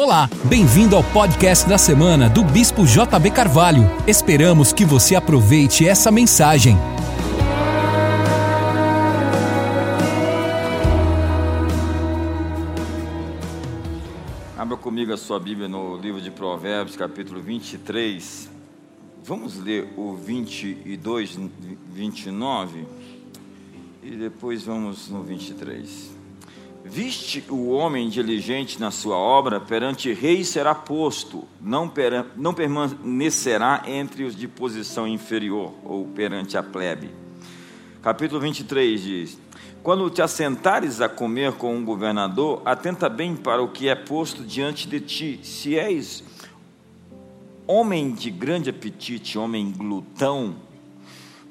Olá, bem-vindo ao podcast da semana do Bispo JB Carvalho. Esperamos que você aproveite essa mensagem. Abra comigo a sua Bíblia no livro de Provérbios, capítulo 23. Vamos ler o 22, 29 e depois vamos no 23. Viste o homem diligente na sua obra, perante rei será posto, não, per, não permanecerá entre os de posição inferior, ou perante a plebe. Capítulo 23 diz: Quando te assentares a comer com um governador, atenta bem para o que é posto diante de ti. Se és homem de grande apetite, homem glutão,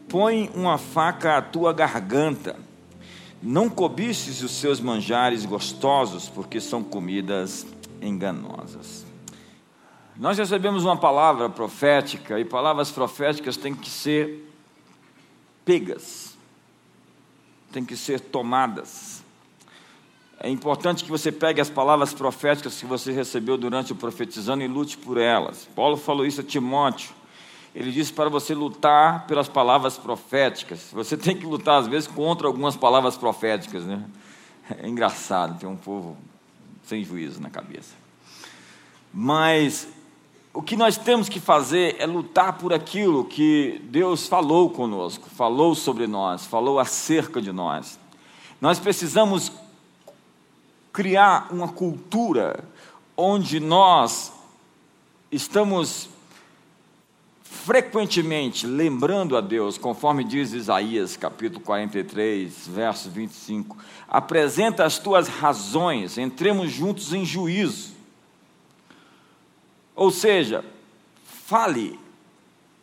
põe uma faca à tua garganta não cobices os seus manjares gostosos, porque são comidas enganosas. Nós recebemos uma palavra profética, e palavras proféticas têm que ser pegas, têm que ser tomadas. É importante que você pegue as palavras proféticas que você recebeu durante o profetizando e lute por elas. Paulo falou isso a Timóteo ele disse para você lutar pelas palavras proféticas. Você tem que lutar, às vezes, contra algumas palavras proféticas. Né? É engraçado, tem um povo sem juízo na cabeça. Mas o que nós temos que fazer é lutar por aquilo que Deus falou conosco, falou sobre nós, falou acerca de nós. Nós precisamos criar uma cultura onde nós estamos frequentemente lembrando a Deus, conforme diz Isaías capítulo 43, verso 25, apresenta as tuas razões, entremos juntos em juízo. Ou seja, fale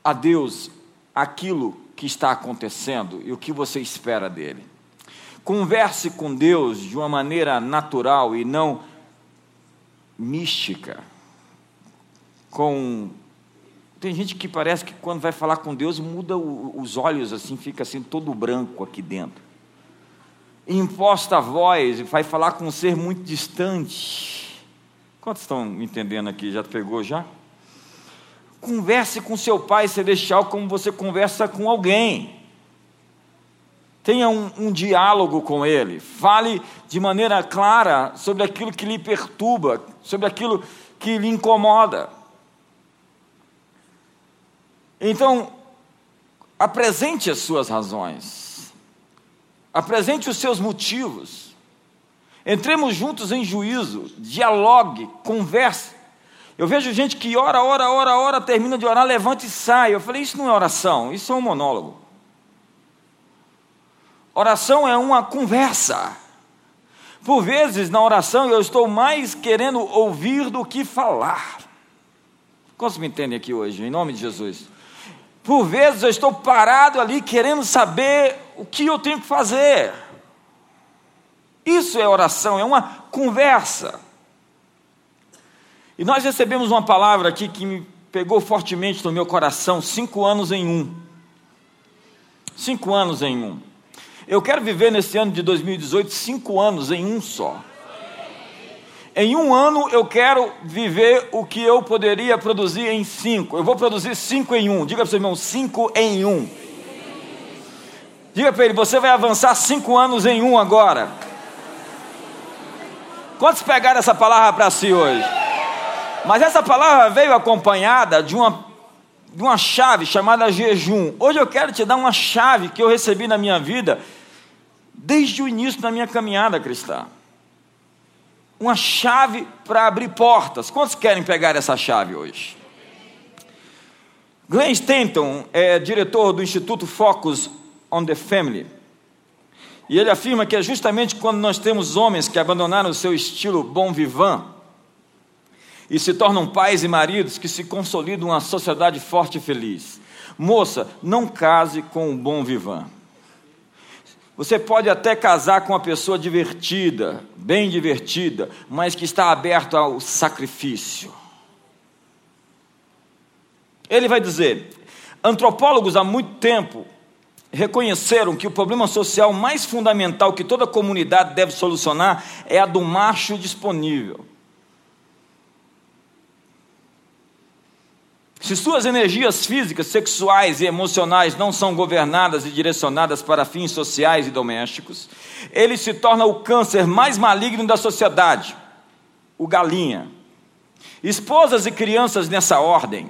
a Deus aquilo que está acontecendo e o que você espera dele. Converse com Deus de uma maneira natural e não mística, com tem gente que parece que quando vai falar com Deus muda o, os olhos assim, fica assim todo branco aqui dentro. Imposta a voz e vai falar com um ser muito distante. Quantos estão entendendo aqui? Já pegou já? Converse com seu pai celestial como você conversa com alguém. Tenha um, um, diálogo com ele. Fale de maneira clara sobre aquilo que lhe perturba, sobre aquilo que lhe incomoda. Então, apresente as suas razões, apresente os seus motivos, entremos juntos em juízo, dialogue, converse. Eu vejo gente que ora, ora, ora, ora, termina de orar, levanta e sai. Eu falei, isso não é oração, isso é um monólogo. Oração é uma conversa. Por vezes, na oração, eu estou mais querendo ouvir do que falar. Quantos me entendem aqui hoje, em nome de Jesus? Por vezes eu estou parado ali querendo saber o que eu tenho que fazer. Isso é oração, é uma conversa. E nós recebemos uma palavra aqui que me pegou fortemente no meu coração: cinco anos em um. Cinco anos em um. Eu quero viver nesse ano de 2018 cinco anos em um só. Em um ano eu quero viver o que eu poderia produzir em cinco. Eu vou produzir cinco em um. Diga para o seu irmão, cinco em um. Diga para ele, você vai avançar cinco anos em um agora. Quantos pegaram essa palavra para si hoje? Mas essa palavra veio acompanhada de uma, de uma chave chamada jejum. Hoje eu quero te dar uma chave que eu recebi na minha vida desde o início da minha caminhada cristã uma chave para abrir portas. Quantos querem pegar essa chave hoje? Glenn Stanton é diretor do Instituto Focus on the Family. E ele afirma que é justamente quando nós temos homens que abandonaram o seu estilo bom vivant e se tornam pais e maridos que se consolidam uma sociedade forte e feliz. Moça, não case com um bom vivant. Você pode até casar com uma pessoa divertida, bem divertida, mas que está aberto ao sacrifício. Ele vai dizer: antropólogos há muito tempo reconheceram que o problema social mais fundamental que toda comunidade deve solucionar é a do macho disponível. Se suas energias físicas, sexuais e emocionais não são governadas e direcionadas para fins sociais e domésticos, ele se torna o câncer mais maligno da sociedade, o galinha. Esposas e crianças nessa ordem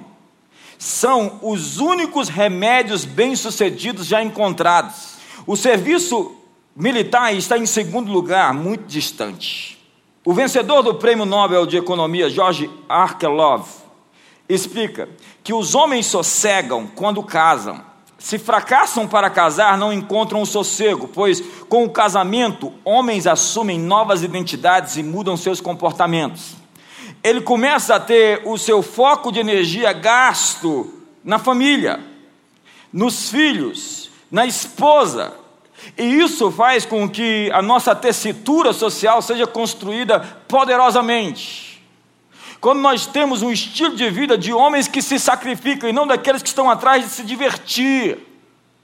são os únicos remédios bem-sucedidos já encontrados. O serviço militar está em segundo lugar, muito distante. O vencedor do Prêmio Nobel de Economia, George Arkelov, explica que os homens sossegam quando casam. Se fracassam para casar, não encontram o sossego, pois com o casamento, homens assumem novas identidades e mudam seus comportamentos. Ele começa a ter o seu foco de energia gasto na família, nos filhos, na esposa, e isso faz com que a nossa tessitura social seja construída poderosamente. Quando nós temos um estilo de vida de homens que se sacrificam e não daqueles que estão atrás de se divertir,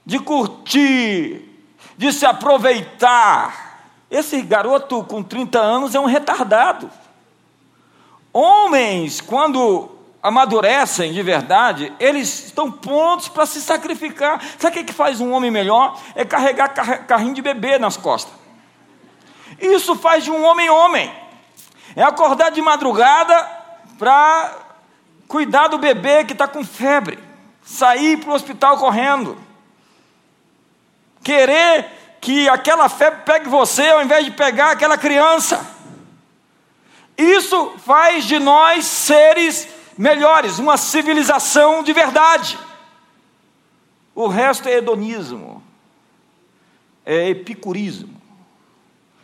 de curtir, de se aproveitar. Esse garoto com 30 anos é um retardado. Homens, quando amadurecem de verdade, eles estão prontos para se sacrificar. Sabe o que faz um homem melhor? É carregar carrinho de bebê nas costas. Isso faz de um homem homem. É acordar de madrugada para cuidar do bebê que está com febre, sair para o hospital correndo, querer que aquela febre pegue você ao invés de pegar aquela criança. Isso faz de nós seres melhores, uma civilização de verdade. O resto é hedonismo, é epicurismo,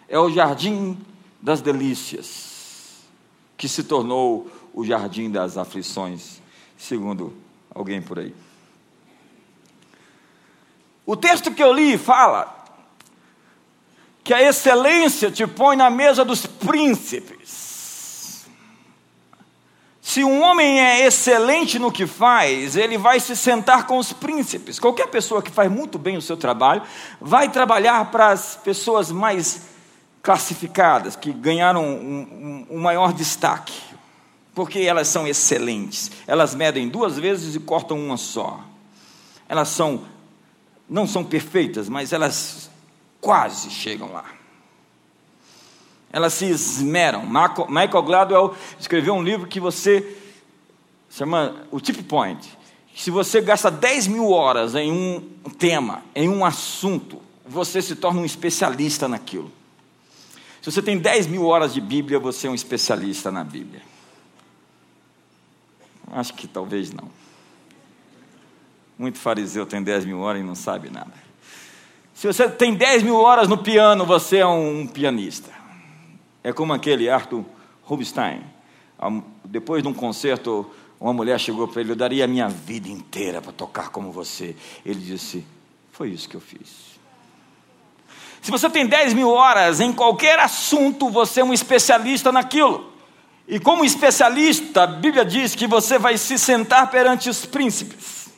é o jardim das delícias, que se tornou o jardim das aflições, segundo alguém por aí. O texto que eu li fala que a excelência te põe na mesa dos príncipes. Se um homem é excelente no que faz, ele vai se sentar com os príncipes. Qualquer pessoa que faz muito bem o seu trabalho vai trabalhar para as pessoas mais classificadas, que ganharam um, um, um maior destaque, porque elas são excelentes. Elas medem duas vezes e cortam uma só. Elas são, não são perfeitas, mas elas quase chegam lá. Elas se esmeram. Michael Gladwell escreveu um livro que você chama o Tip Point. Se você gasta 10 mil horas em um tema, em um assunto, você se torna um especialista naquilo. Se você tem 10 mil horas de Bíblia, você é um especialista na Bíblia. Acho que talvez não. Muito fariseu tem 10 mil horas e não sabe nada. Se você tem 10 mil horas no piano, você é um pianista. É como aquele Arthur Rubinstein. Depois de um concerto, uma mulher chegou para ele: Eu daria a minha vida inteira para tocar como você. Ele disse: Foi isso que eu fiz. Se você tem 10 mil horas em qualquer assunto, você é um especialista naquilo. E como especialista, a Bíblia diz que você vai se sentar perante os príncipes.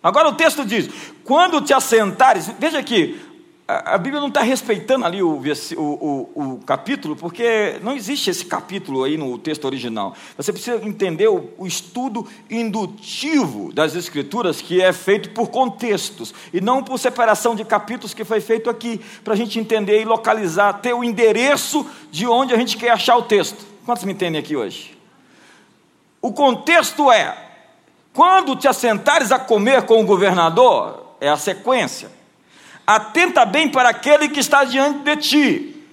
Agora o texto diz: quando te assentares, veja aqui, a, Bíblia não está respeitando ali o, o, o, capítulo, porque não existe esse capítulo aí no texto original. Você precisa entender o, o estudo indutivo das Escrituras, que é feito por contextos, e não por separação de capítulos que foi feito aqui, para a gente entender e localizar, ter o endereço de onde a gente quer achar o texto. Quantos me entendem aqui hoje? O contexto é: quando te assentares a comer com o governador, é a sequência atenta bem para aquele que está diante de ti.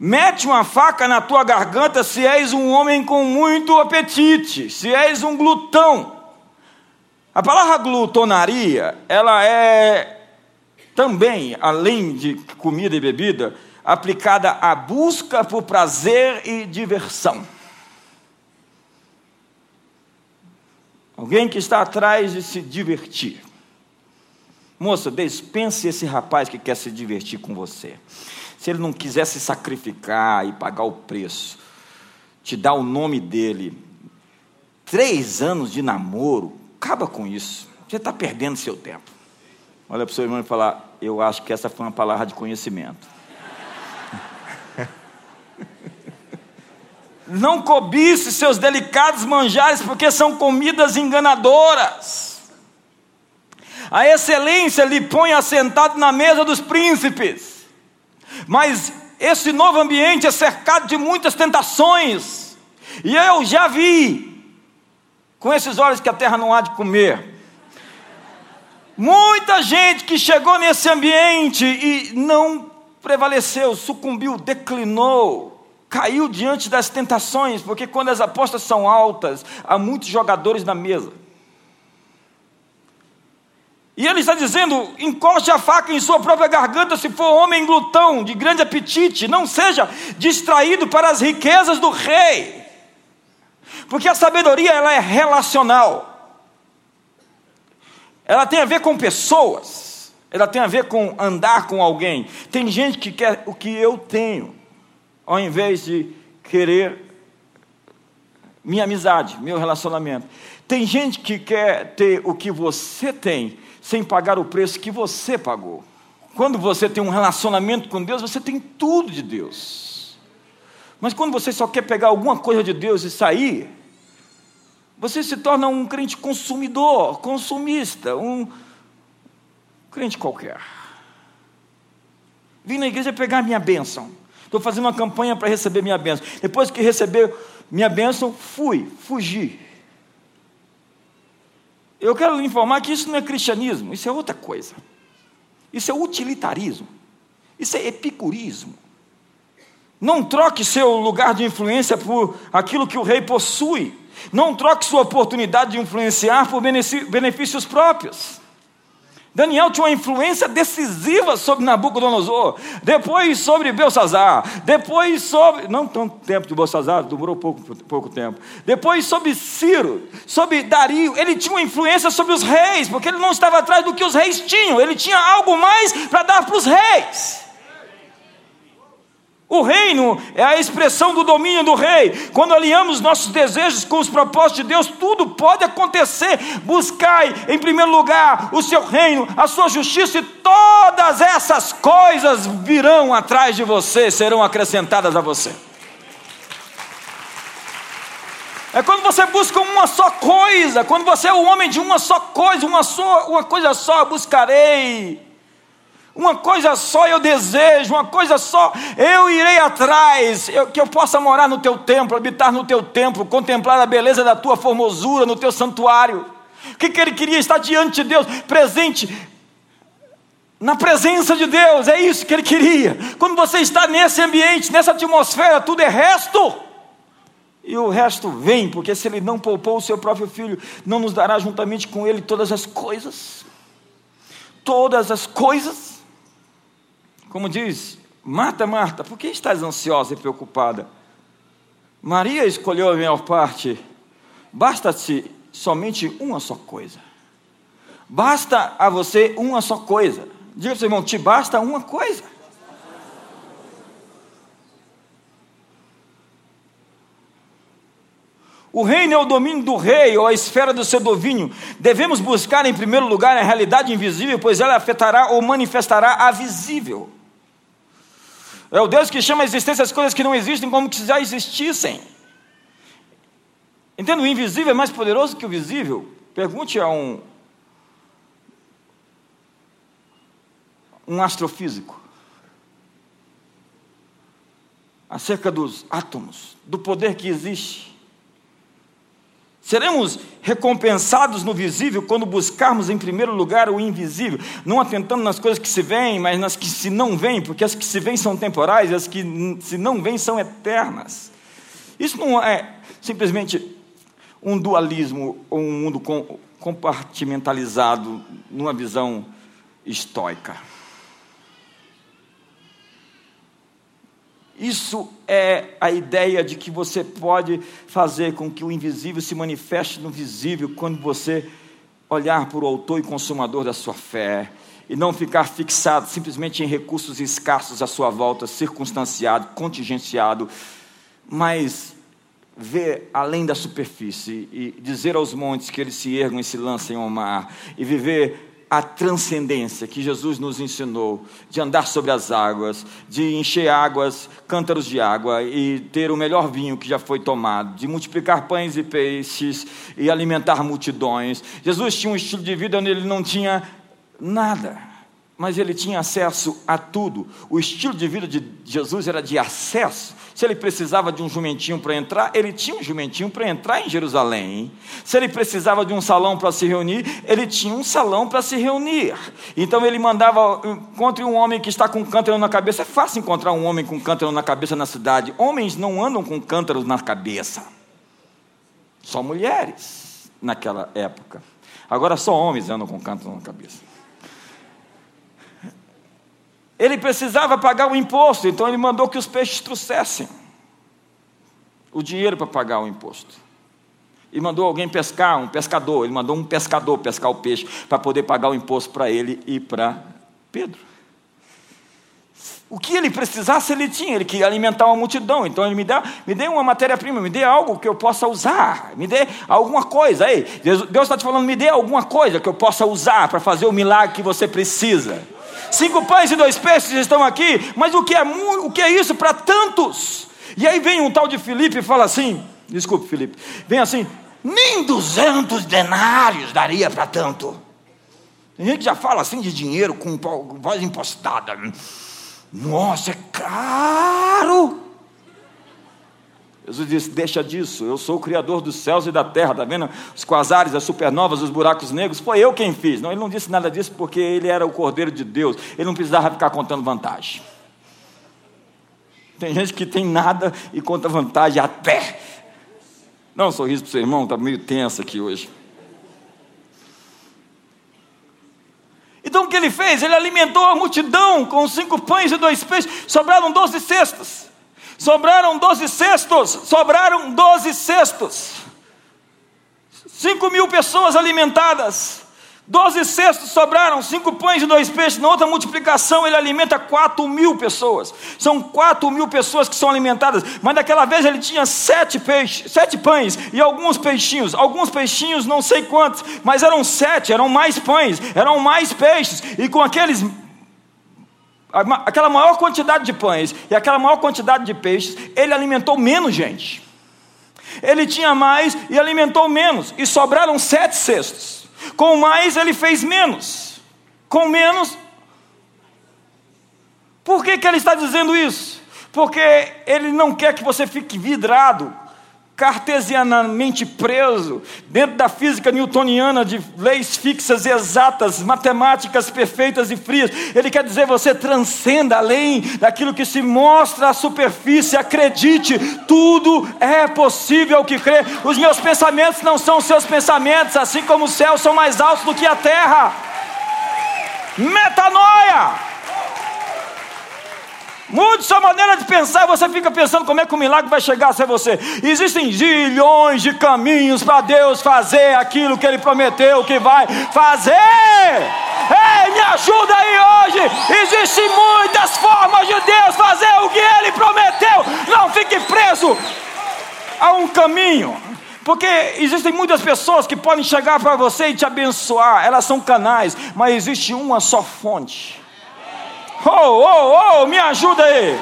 Mete uma faca na tua garganta se és um homem com muito apetite, se és um glutão. A palavra glutonaria, ela é também, além de comida e bebida, aplicada à busca por prazer e diversão. Alguém que está atrás de se divertir. Moça, dispense esse rapaz que quer se divertir com você. Se ele não quiser se sacrificar e pagar o preço, te dá o nome dele. Três anos de namoro, acaba com isso. Você está perdendo seu tempo. Olha para o seu irmão e falar: Eu acho que essa foi uma palavra de conhecimento. Não cobice seus delicados manjares, porque são comidas enganadoras. A excelência lhe põe assentado na mesa dos príncipes. Mas esse novo ambiente é cercado de muitas tentações. E eu já vi, com esses olhos que a terra não há de comer, muita gente que chegou nesse ambiente e não prevaleceu, sucumbiu, declinou, caiu diante das tentações, porque quando as apostas são altas, há muitos jogadores na mesa. E ele está dizendo: encoste a faca em sua própria garganta, se for homem glutão, de grande apetite, não seja distraído para as riquezas do rei, porque a sabedoria ela é relacional, ela tem a ver com pessoas, ela tem a ver com andar com alguém. Tem gente que quer o que eu tenho, ao invés de querer minha amizade, meu relacionamento. Tem gente que quer ter o que você tem, sem pagar o preço que você pagou. Quando você tem um relacionamento com Deus, você tem tudo de Deus. Mas quando você só quer pegar alguma coisa de Deus e sair, você se torna um crente consumidor, consumista, um crente qualquer. Vim na igreja pegar minha bênção. Estou fazendo uma campanha para receber minha bênção. Depois que receber minha bênção, fui, fugi. Eu quero lhe informar que isso não é cristianismo, isso é outra coisa. Isso é utilitarismo. Isso é epicurismo. Não troque seu lugar de influência por aquilo que o rei possui. Não troque sua oportunidade de influenciar por benefícios próprios. Daniel tinha uma influência decisiva sobre Nabucodonosor, depois sobre Belsazar, depois sobre. Não tanto tempo de Belsazar, demorou pouco, pouco tempo. Depois sobre Ciro, sobre Dario. Ele tinha uma influência sobre os reis, porque ele não estava atrás do que os reis tinham, ele tinha algo mais para dar para os reis. O reino é a expressão do domínio do rei. Quando alinhamos nossos desejos com os propósitos de Deus, tudo pode acontecer. Buscai em primeiro lugar o seu reino, a sua justiça, e todas essas coisas virão atrás de você, serão acrescentadas a você. É quando você busca uma só coisa, quando você é o homem de uma só coisa, uma, só, uma coisa só buscarei uma coisa só eu desejo, uma coisa só eu irei atrás, eu, que eu possa morar no teu templo, habitar no teu templo, contemplar a beleza da tua formosura no teu santuário. O que, que ele queria? Estar diante de Deus, presente na presença de Deus, é isso que ele queria. Quando você está nesse ambiente, nessa atmosfera, tudo é resto. E o resto vem, porque se ele não poupou o seu próprio filho, não nos dará juntamente com ele todas as coisas. Todas as coisas. Como diz, Marta, Marta, por que estás ansiosa e preocupada? Maria escolheu a melhor parte. Basta-te somente uma só coisa. Basta a você uma só coisa. Diga para o seu irmão, te basta uma coisa. O reino é o domínio do rei, ou a esfera do seu domínio. Devemos buscar em primeiro lugar a realidade invisível, pois ela afetará ou manifestará a visível. É o Deus que chama a existência as coisas que não existem como se já existissem. Entendo, o invisível é mais poderoso que o visível. Pergunte a um, um astrofísico acerca dos átomos, do poder que existe. Seremos recompensados no visível quando buscarmos em primeiro lugar o invisível, não atentando nas coisas que se veem, mas nas que se não veem, porque as que se veem são temporais e as que se não veem são eternas. Isso não é simplesmente um dualismo ou um mundo compartimentalizado numa visão estoica. Isso é a ideia de que você pode fazer com que o invisível se manifeste no visível quando você olhar para o autor e consumador da sua fé e não ficar fixado simplesmente em recursos escassos à sua volta, circunstanciado, contingenciado, mas ver além da superfície e dizer aos montes que eles se ergam e se lancem ao mar e viver a transcendência que Jesus nos ensinou, de andar sobre as águas, de encher águas, cântaros de água e ter o melhor vinho que já foi tomado, de multiplicar pães e peixes e alimentar multidões. Jesus tinha um estilo de vida onde ele não tinha nada mas ele tinha acesso a tudo. O estilo de vida de Jesus era de acesso. Se ele precisava de um jumentinho para entrar, ele tinha um jumentinho para entrar em Jerusalém. Se ele precisava de um salão para se reunir, ele tinha um salão para se reunir. Então ele mandava, encontre um homem que está com cântaro na cabeça. É fácil encontrar um homem com cântaro na cabeça na cidade. Homens não andam com cântaros na cabeça. Só mulheres naquela época. Agora só homens andam com cântaro na cabeça. Ele precisava pagar o imposto, então ele mandou que os peixes trouxessem o dinheiro para pagar o imposto. E mandou alguém pescar, um pescador. Ele mandou um pescador pescar o peixe para poder pagar o imposto para ele e para Pedro. O que ele precisasse, ele tinha. Ele queria alimentar uma multidão. Então ele me dá, me dê uma matéria-prima, me dê algo que eu possa usar, me dê alguma coisa. Aí, Deus está te falando, me dê alguma coisa que eu possa usar para fazer o milagre que você precisa. Cinco pães e dois peixes estão aqui, mas o que é, o que é isso para tantos? E aí vem um tal de Felipe e fala assim: desculpe, Felipe, vem assim, nem duzentos denários daria para tanto. Tem gente que já fala assim de dinheiro com voz impostada. Nossa, é caro. Jesus disse: Deixa disso, eu sou o Criador dos céus e da terra, está vendo? Os quasares, as supernovas, os buracos negros, foi eu quem fiz. Não, ele não disse nada disso porque ele era o Cordeiro de Deus, ele não precisava ficar contando vantagem. Tem gente que tem nada e conta vantagem até. Não, um sorriso para o seu irmão, está meio tenso aqui hoje. Então o que ele fez? Ele alimentou a multidão com cinco pães e dois peixes, sobraram doze cestas. Sobraram doze cestos, sobraram doze cestos. Cinco mil pessoas alimentadas. Doze cestos sobraram, cinco pães e dois peixes. Na outra multiplicação, ele alimenta quatro mil pessoas. São quatro mil pessoas que são alimentadas. Mas daquela vez ele tinha sete peixes, sete pães e alguns peixinhos. Alguns peixinhos, não sei quantos, mas eram sete, eram mais pães, eram mais peixes. E com aqueles aquela maior quantidade de pães e aquela maior quantidade de peixes, ele alimentou menos gente. Ele tinha mais e alimentou menos, e sobraram sete cestos. Com mais, ele fez menos. Com menos. Por que, que ele está dizendo isso? Porque ele não quer que você fique vidrado cartesianamente preso dentro da física newtoniana de leis fixas e exatas, matemáticas perfeitas e frias. Ele quer dizer você transcenda além daquilo que se mostra à superfície. Acredite, tudo é possível que crê. Os meus pensamentos não são os seus pensamentos, assim como os céus são mais altos do que a terra. Metanoia! Mude sua maneira de pensar, você fica pensando como é que o milagre vai chegar a ser você. Existem zilhões de caminhos para Deus fazer aquilo que Ele prometeu que vai fazer. Ei, me ajuda aí hoje. Existem muitas formas de Deus fazer o que Ele prometeu. Não fique preso a um caminho. Porque existem muitas pessoas que podem chegar para você e te abençoar, elas são canais, mas existe uma só fonte. Oh, oh, oh, me ajuda aí.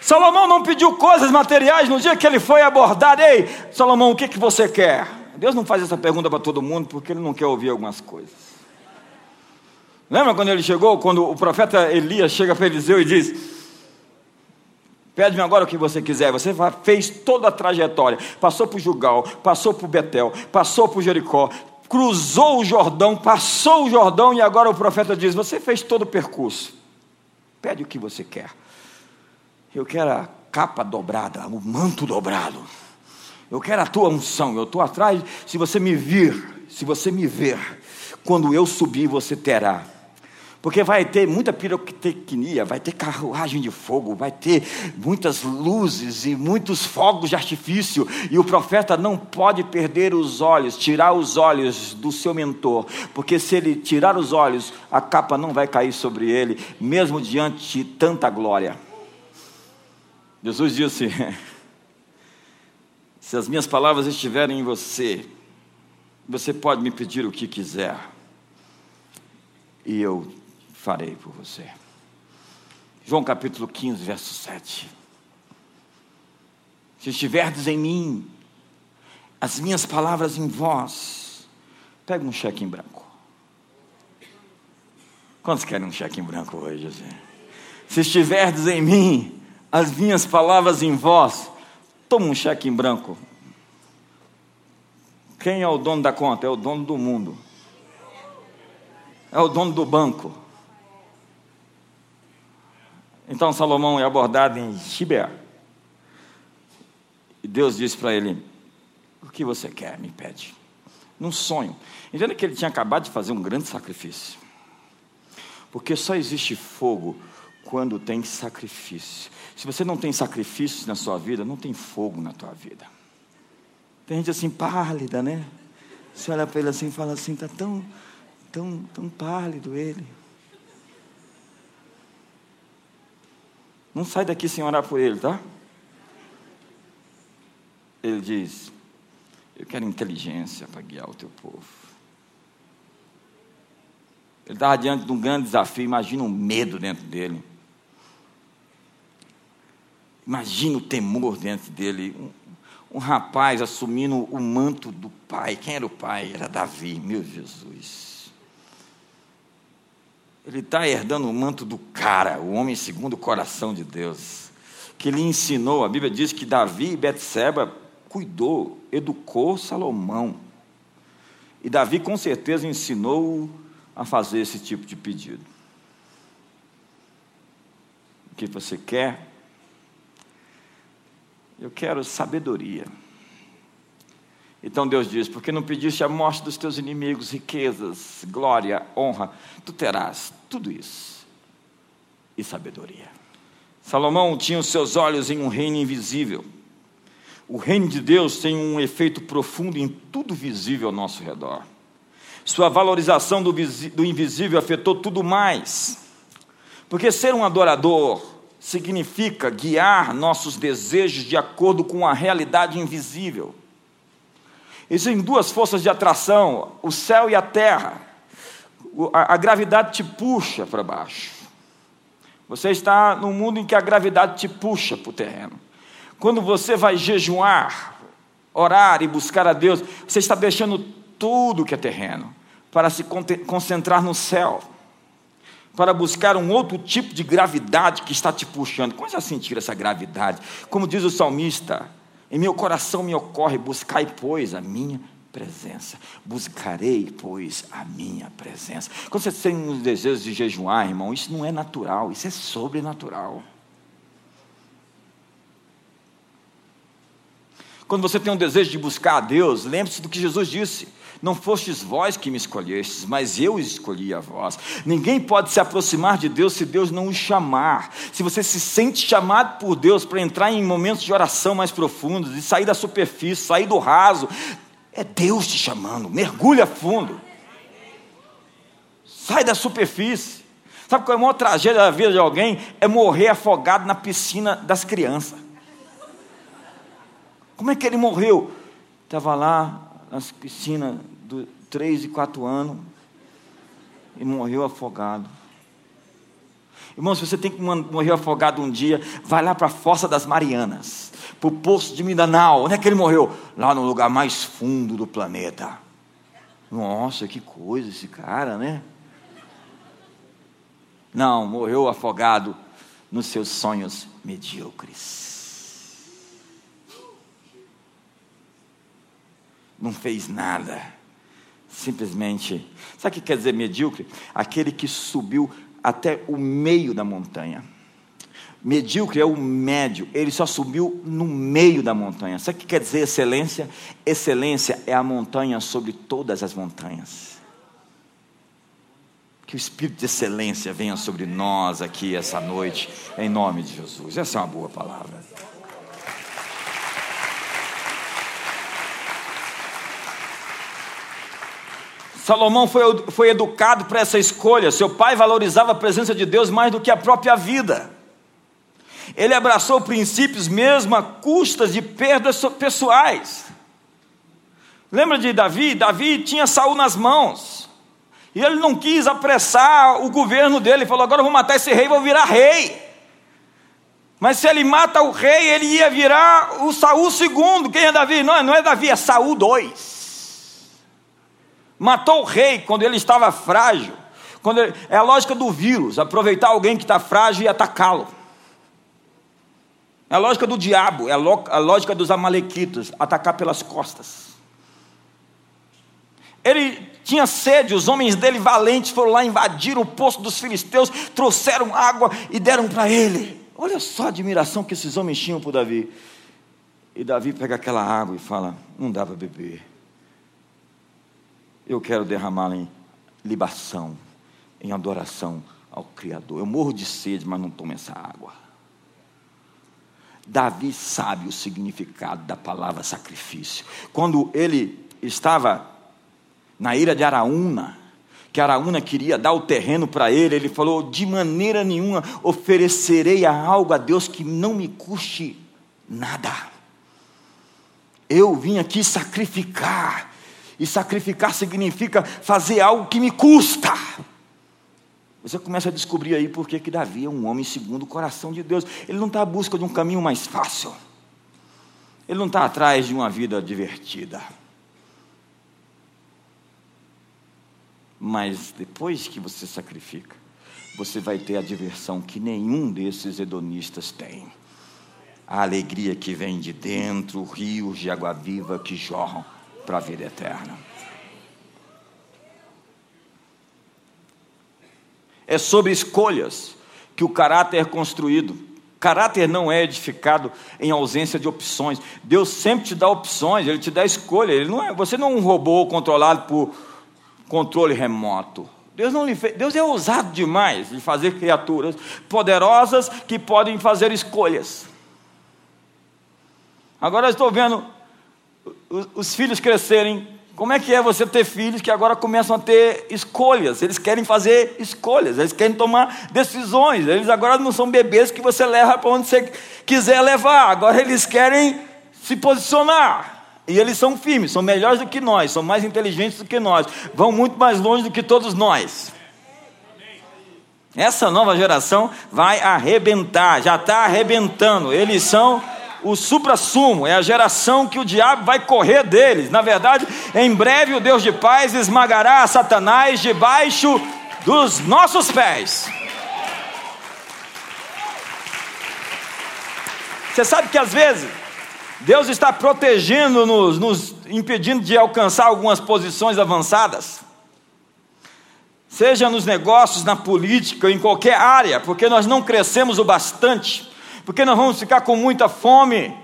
Salomão não pediu coisas materiais no dia que ele foi abordado. Ei, Salomão, o que, que você quer? Deus não faz essa pergunta para todo mundo porque ele não quer ouvir algumas coisas. Lembra quando ele chegou, quando o profeta Elias chega para Eliseu e diz: Pede-me agora o que você quiser. Você fez toda a trajetória. Passou por Jugal, passou por Betel, passou por Jericó, cruzou o Jordão, passou o Jordão e agora o profeta diz: Você fez todo o percurso, pede o que você quer. Eu quero a capa dobrada, o manto dobrado. Eu quero a tua unção. Eu estou atrás. Se você me vir, se você me ver, quando eu subir, você terá porque vai ter muita pirotecnia, vai ter carruagem de fogo, vai ter muitas luzes e muitos fogos de artifício, e o profeta não pode perder os olhos, tirar os olhos do seu mentor, porque se ele tirar os olhos, a capa não vai cair sobre ele, mesmo diante de tanta glória. Jesus disse: Se as minhas palavras estiverem em você, Você pode me pedir o que quiser, e eu farei por você. João capítulo 15, verso 7. Se estiverdes em mim, as minhas palavras em vós, pega um cheque em branco. Quantos querem um cheque em branco hoje, José? Se estiverdes em mim, as minhas palavras em vós, toma um cheque em branco. Quem é o dono da conta? É o dono do mundo. É o dono do banco. Então Salomão é abordado em Gibeá. E Deus disse para ele: O que você quer? Me pede. Num sonho. Entenda que ele tinha acabado de fazer um grande sacrifício. Porque só existe fogo quando tem sacrifício. Se você não tem sacrifícios na sua vida, não tem fogo na tua vida. Tem gente assim pálida, né? Você olha para ele assim e fala assim, está tão, tão, tão pálido ele. Não sai daqui sem orar por ele, tá? Ele diz: Eu quero inteligência para guiar o teu povo. Ele estava diante de um grande desafio, imagina um medo dentro dele. Imagina o temor dentro dele. Um, um rapaz assumindo o manto do pai. Quem era o pai? Era Davi, meu Jesus. Ele está herdando o manto do cara, o homem segundo o coração de Deus, que lhe ensinou. A Bíblia diz que Davi e Betseba cuidou, educou Salomão. E Davi com certeza ensinou a fazer esse tipo de pedido. O que você quer? Eu quero sabedoria. Então Deus diz: Porque não pediste a morte dos teus inimigos, riquezas, glória, honra, tu terás tudo isso e sabedoria. Salomão tinha os seus olhos em um reino invisível. O reino de Deus tem um efeito profundo em tudo visível ao nosso redor. Sua valorização do, do invisível afetou tudo mais. Porque ser um adorador significa guiar nossos desejos de acordo com a realidade invisível. Existem duas forças de atração: o céu e a terra. A, a gravidade te puxa para baixo. Você está num mundo em que a gravidade te puxa para o terreno. Quando você vai jejuar, orar e buscar a Deus, você está deixando tudo que é terreno para se concentrar no céu, para buscar um outro tipo de gravidade que está te puxando. Como já sentir essa gravidade? Como diz o salmista, em meu coração me ocorre: buscai, pois, a minha presença. Buscarei, pois, a minha presença. Quando você tem um desejo de jejuar, irmão, isso não é natural, isso é sobrenatural. Quando você tem um desejo de buscar a Deus, lembre-se do que Jesus disse. Não fostes vós que me escolhestes, mas eu escolhi a vós. Ninguém pode se aproximar de Deus se Deus não o chamar. Se você se sente chamado por Deus para entrar em momentos de oração mais profundos, e sair da superfície, sair do raso, é Deus te chamando. Mergulha fundo. Sai da superfície. Sabe qual é a maior tragédia da vida de alguém? É morrer afogado na piscina das crianças. Como é que ele morreu? Estava lá nas piscinas do 3 e 4 anos e morreu afogado. Irmão, se você tem que morrer afogado um dia, vai lá para a Fossa das Marianas, para o Poço de Mindanao. Onde é que ele morreu? Lá no lugar mais fundo do planeta. Nossa, que coisa esse cara, né? Não, morreu afogado nos seus sonhos medíocres. Não fez nada simplesmente. Sabe o que quer dizer medíocre? Aquele que subiu até o meio da montanha. Medíocre é o médio, ele só subiu no meio da montanha. Sabe o que quer dizer excelência? Excelência é a montanha sobre todas as montanhas. Que o espírito de excelência venha sobre nós aqui essa noite, em nome de Jesus. Essa é uma boa palavra. Salomão foi, foi educado para essa escolha. Seu pai valorizava a presença de Deus mais do que a própria vida. Ele abraçou princípios mesmo a custas de perdas pessoais. Lembra de Davi? Davi tinha Saul nas mãos. E ele não quis apressar o governo dele, ele falou: agora eu vou matar esse rei, vou virar rei. Mas se ele mata o rei, ele ia virar o Saul segundo. Quem é Davi? Não, não é Davi, é Saul dois. Matou o rei quando ele estava frágil. Quando ele, é a lógica do vírus, aproveitar alguém que está frágil e atacá-lo. É a lógica do diabo, é a lógica dos amalequitas, atacar pelas costas. Ele tinha sede, os homens dele valentes foram lá invadir o poço dos filisteus, trouxeram água e deram para ele. Olha só a admiração que esses homens tinham por Davi. E Davi pega aquela água e fala: Não dá para beber. Eu quero derramá-la em libação, em adoração ao Criador. Eu morro de sede, mas não tomo essa água. Davi sabe o significado da palavra sacrifício. Quando ele estava na ira de Araúna, que Araúna queria dar o terreno para ele, ele falou: de maneira nenhuma oferecerei algo a Deus que não me custe nada. Eu vim aqui sacrificar, e sacrificar significa fazer algo que me custa. Você começa a descobrir aí por que Davi é um homem segundo o coração de Deus. Ele não está à busca de um caminho mais fácil. Ele não está atrás de uma vida divertida. Mas depois que você sacrifica, você vai ter a diversão que nenhum desses hedonistas tem. A alegria que vem de dentro, rios de água viva que jorram para a vida eterna. É sobre escolhas que o caráter é construído. Caráter não é edificado em ausência de opções. Deus sempre te dá opções, Ele te dá escolha. Ele não é, você não é um robô controlado por controle remoto. Deus não lhe fez, Deus é ousado demais de fazer criaturas poderosas que podem fazer escolhas. Agora estou vendo os, os filhos crescerem. Como é que é você ter filhos que agora começam a ter escolhas? Eles querem fazer escolhas, eles querem tomar decisões. Eles agora não são bebês que você leva para onde você quiser levar. Agora eles querem se posicionar. E eles são firmes, são melhores do que nós, são mais inteligentes do que nós, vão muito mais longe do que todos nós. Essa nova geração vai arrebentar, já está arrebentando. Eles são o supra-sumo, é a geração que o diabo vai correr deles. Na verdade, em breve o Deus de paz esmagará Satanás debaixo dos nossos pés. Você sabe que às vezes Deus está protegendo-nos, nos impedindo de alcançar algumas posições avançadas. Seja nos negócios, na política, em qualquer área, porque nós não crescemos o bastante, porque nós vamos ficar com muita fome,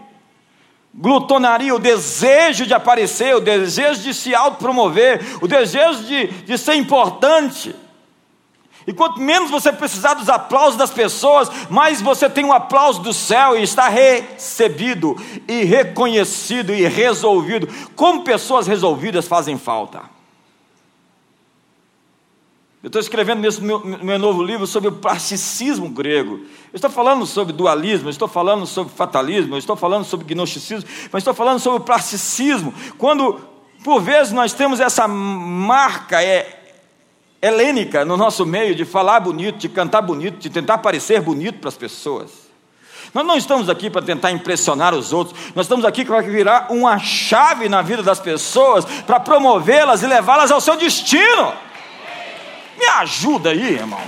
glutonaria, o desejo de aparecer, o desejo de se autopromover, o desejo de, de ser importante. E quanto menos você precisar dos aplausos das pessoas, mais você tem um aplauso do céu e está recebido, e reconhecido e resolvido. Como pessoas resolvidas fazem falta. Eu estou escrevendo nesse meu, meu, novo livro sobre o plasticismo grego. Eu estou falando sobre dualismo, estou falando sobre fatalismo, estou falando sobre gnosticismo, mas estou falando sobre o plasticismo. Quando, por vezes, nós temos essa marca, é, helênica no nosso meio de falar bonito, de cantar bonito, de tentar parecer bonito para as pessoas. Nós não estamos aqui para tentar impressionar os outros, nós estamos aqui para virar uma chave na vida das pessoas, para promovê-las e levá-las ao seu destino. Me ajuda aí, irmão.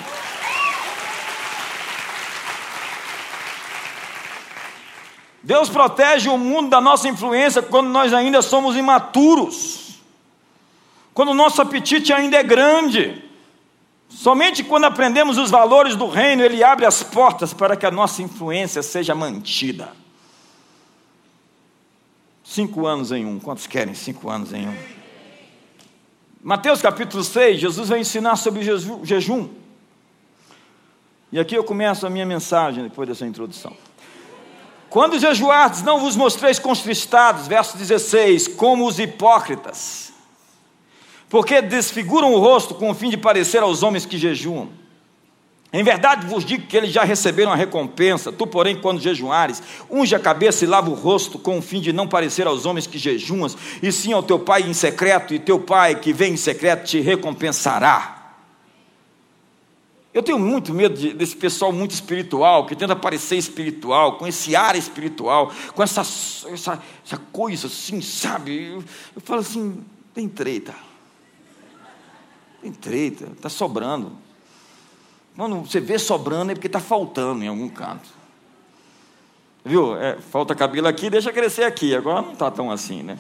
Deus protege o mundo da nossa influência quando nós ainda somos imaturos quando o nosso apetite ainda é grande. Somente quando aprendemos os valores do reino, ele abre as portas para que a nossa influência seja mantida. Cinco anos em um. Quantos querem cinco anos em um? Mateus capítulo 6, Jesus vai ensinar sobre jejum. E aqui eu começo a minha mensagem depois dessa introdução. Quando jejuardes, não vos mostreis contristados, verso 16, como os hipócritas porque desfiguram o rosto com o fim de parecer aos homens que jejuam. Em verdade vos digo que eles já receberam a recompensa. Tu, porém, quando jejuares, unge a cabeça e lava o rosto, com o fim de não parecer aos homens que jejuas, e sim ao teu pai em secreto, e teu pai que vem em secreto te recompensará. Eu tenho muito medo de, desse pessoal muito espiritual, que tenta parecer espiritual, com esse ar espiritual, com essa, essa, essa coisa assim, sabe? Eu, eu falo assim: tem treta. Tem treta, está sobrando. Quando você vê sobrando é porque está faltando em algum canto. Viu? É, falta cabelo aqui, deixa crescer aqui. Agora não está tão assim, né?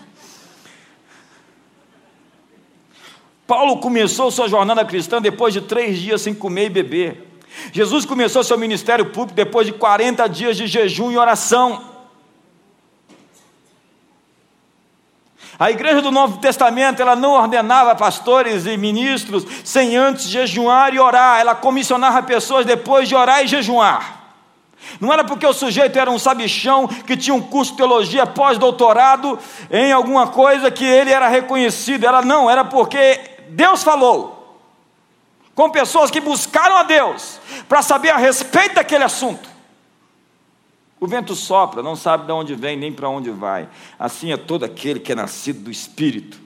Paulo começou sua jornada cristã depois de três dias sem comer e beber. Jesus começou seu ministério público depois de 40 dias de jejum e oração. A igreja do Novo Testamento, ela não ordenava pastores e ministros sem antes jejuar e orar. Ela comissionava pessoas depois de orar e jejuar. Não era porque o sujeito era um sabichão que tinha um curso de teologia pós-doutorado em alguma coisa que ele era reconhecido. Era não, era porque Deus falou com pessoas que buscaram a Deus para saber a respeito daquele assunto. O vento sopra, não sabe de onde vem nem para onde vai. Assim é todo aquele que é nascido do Espírito.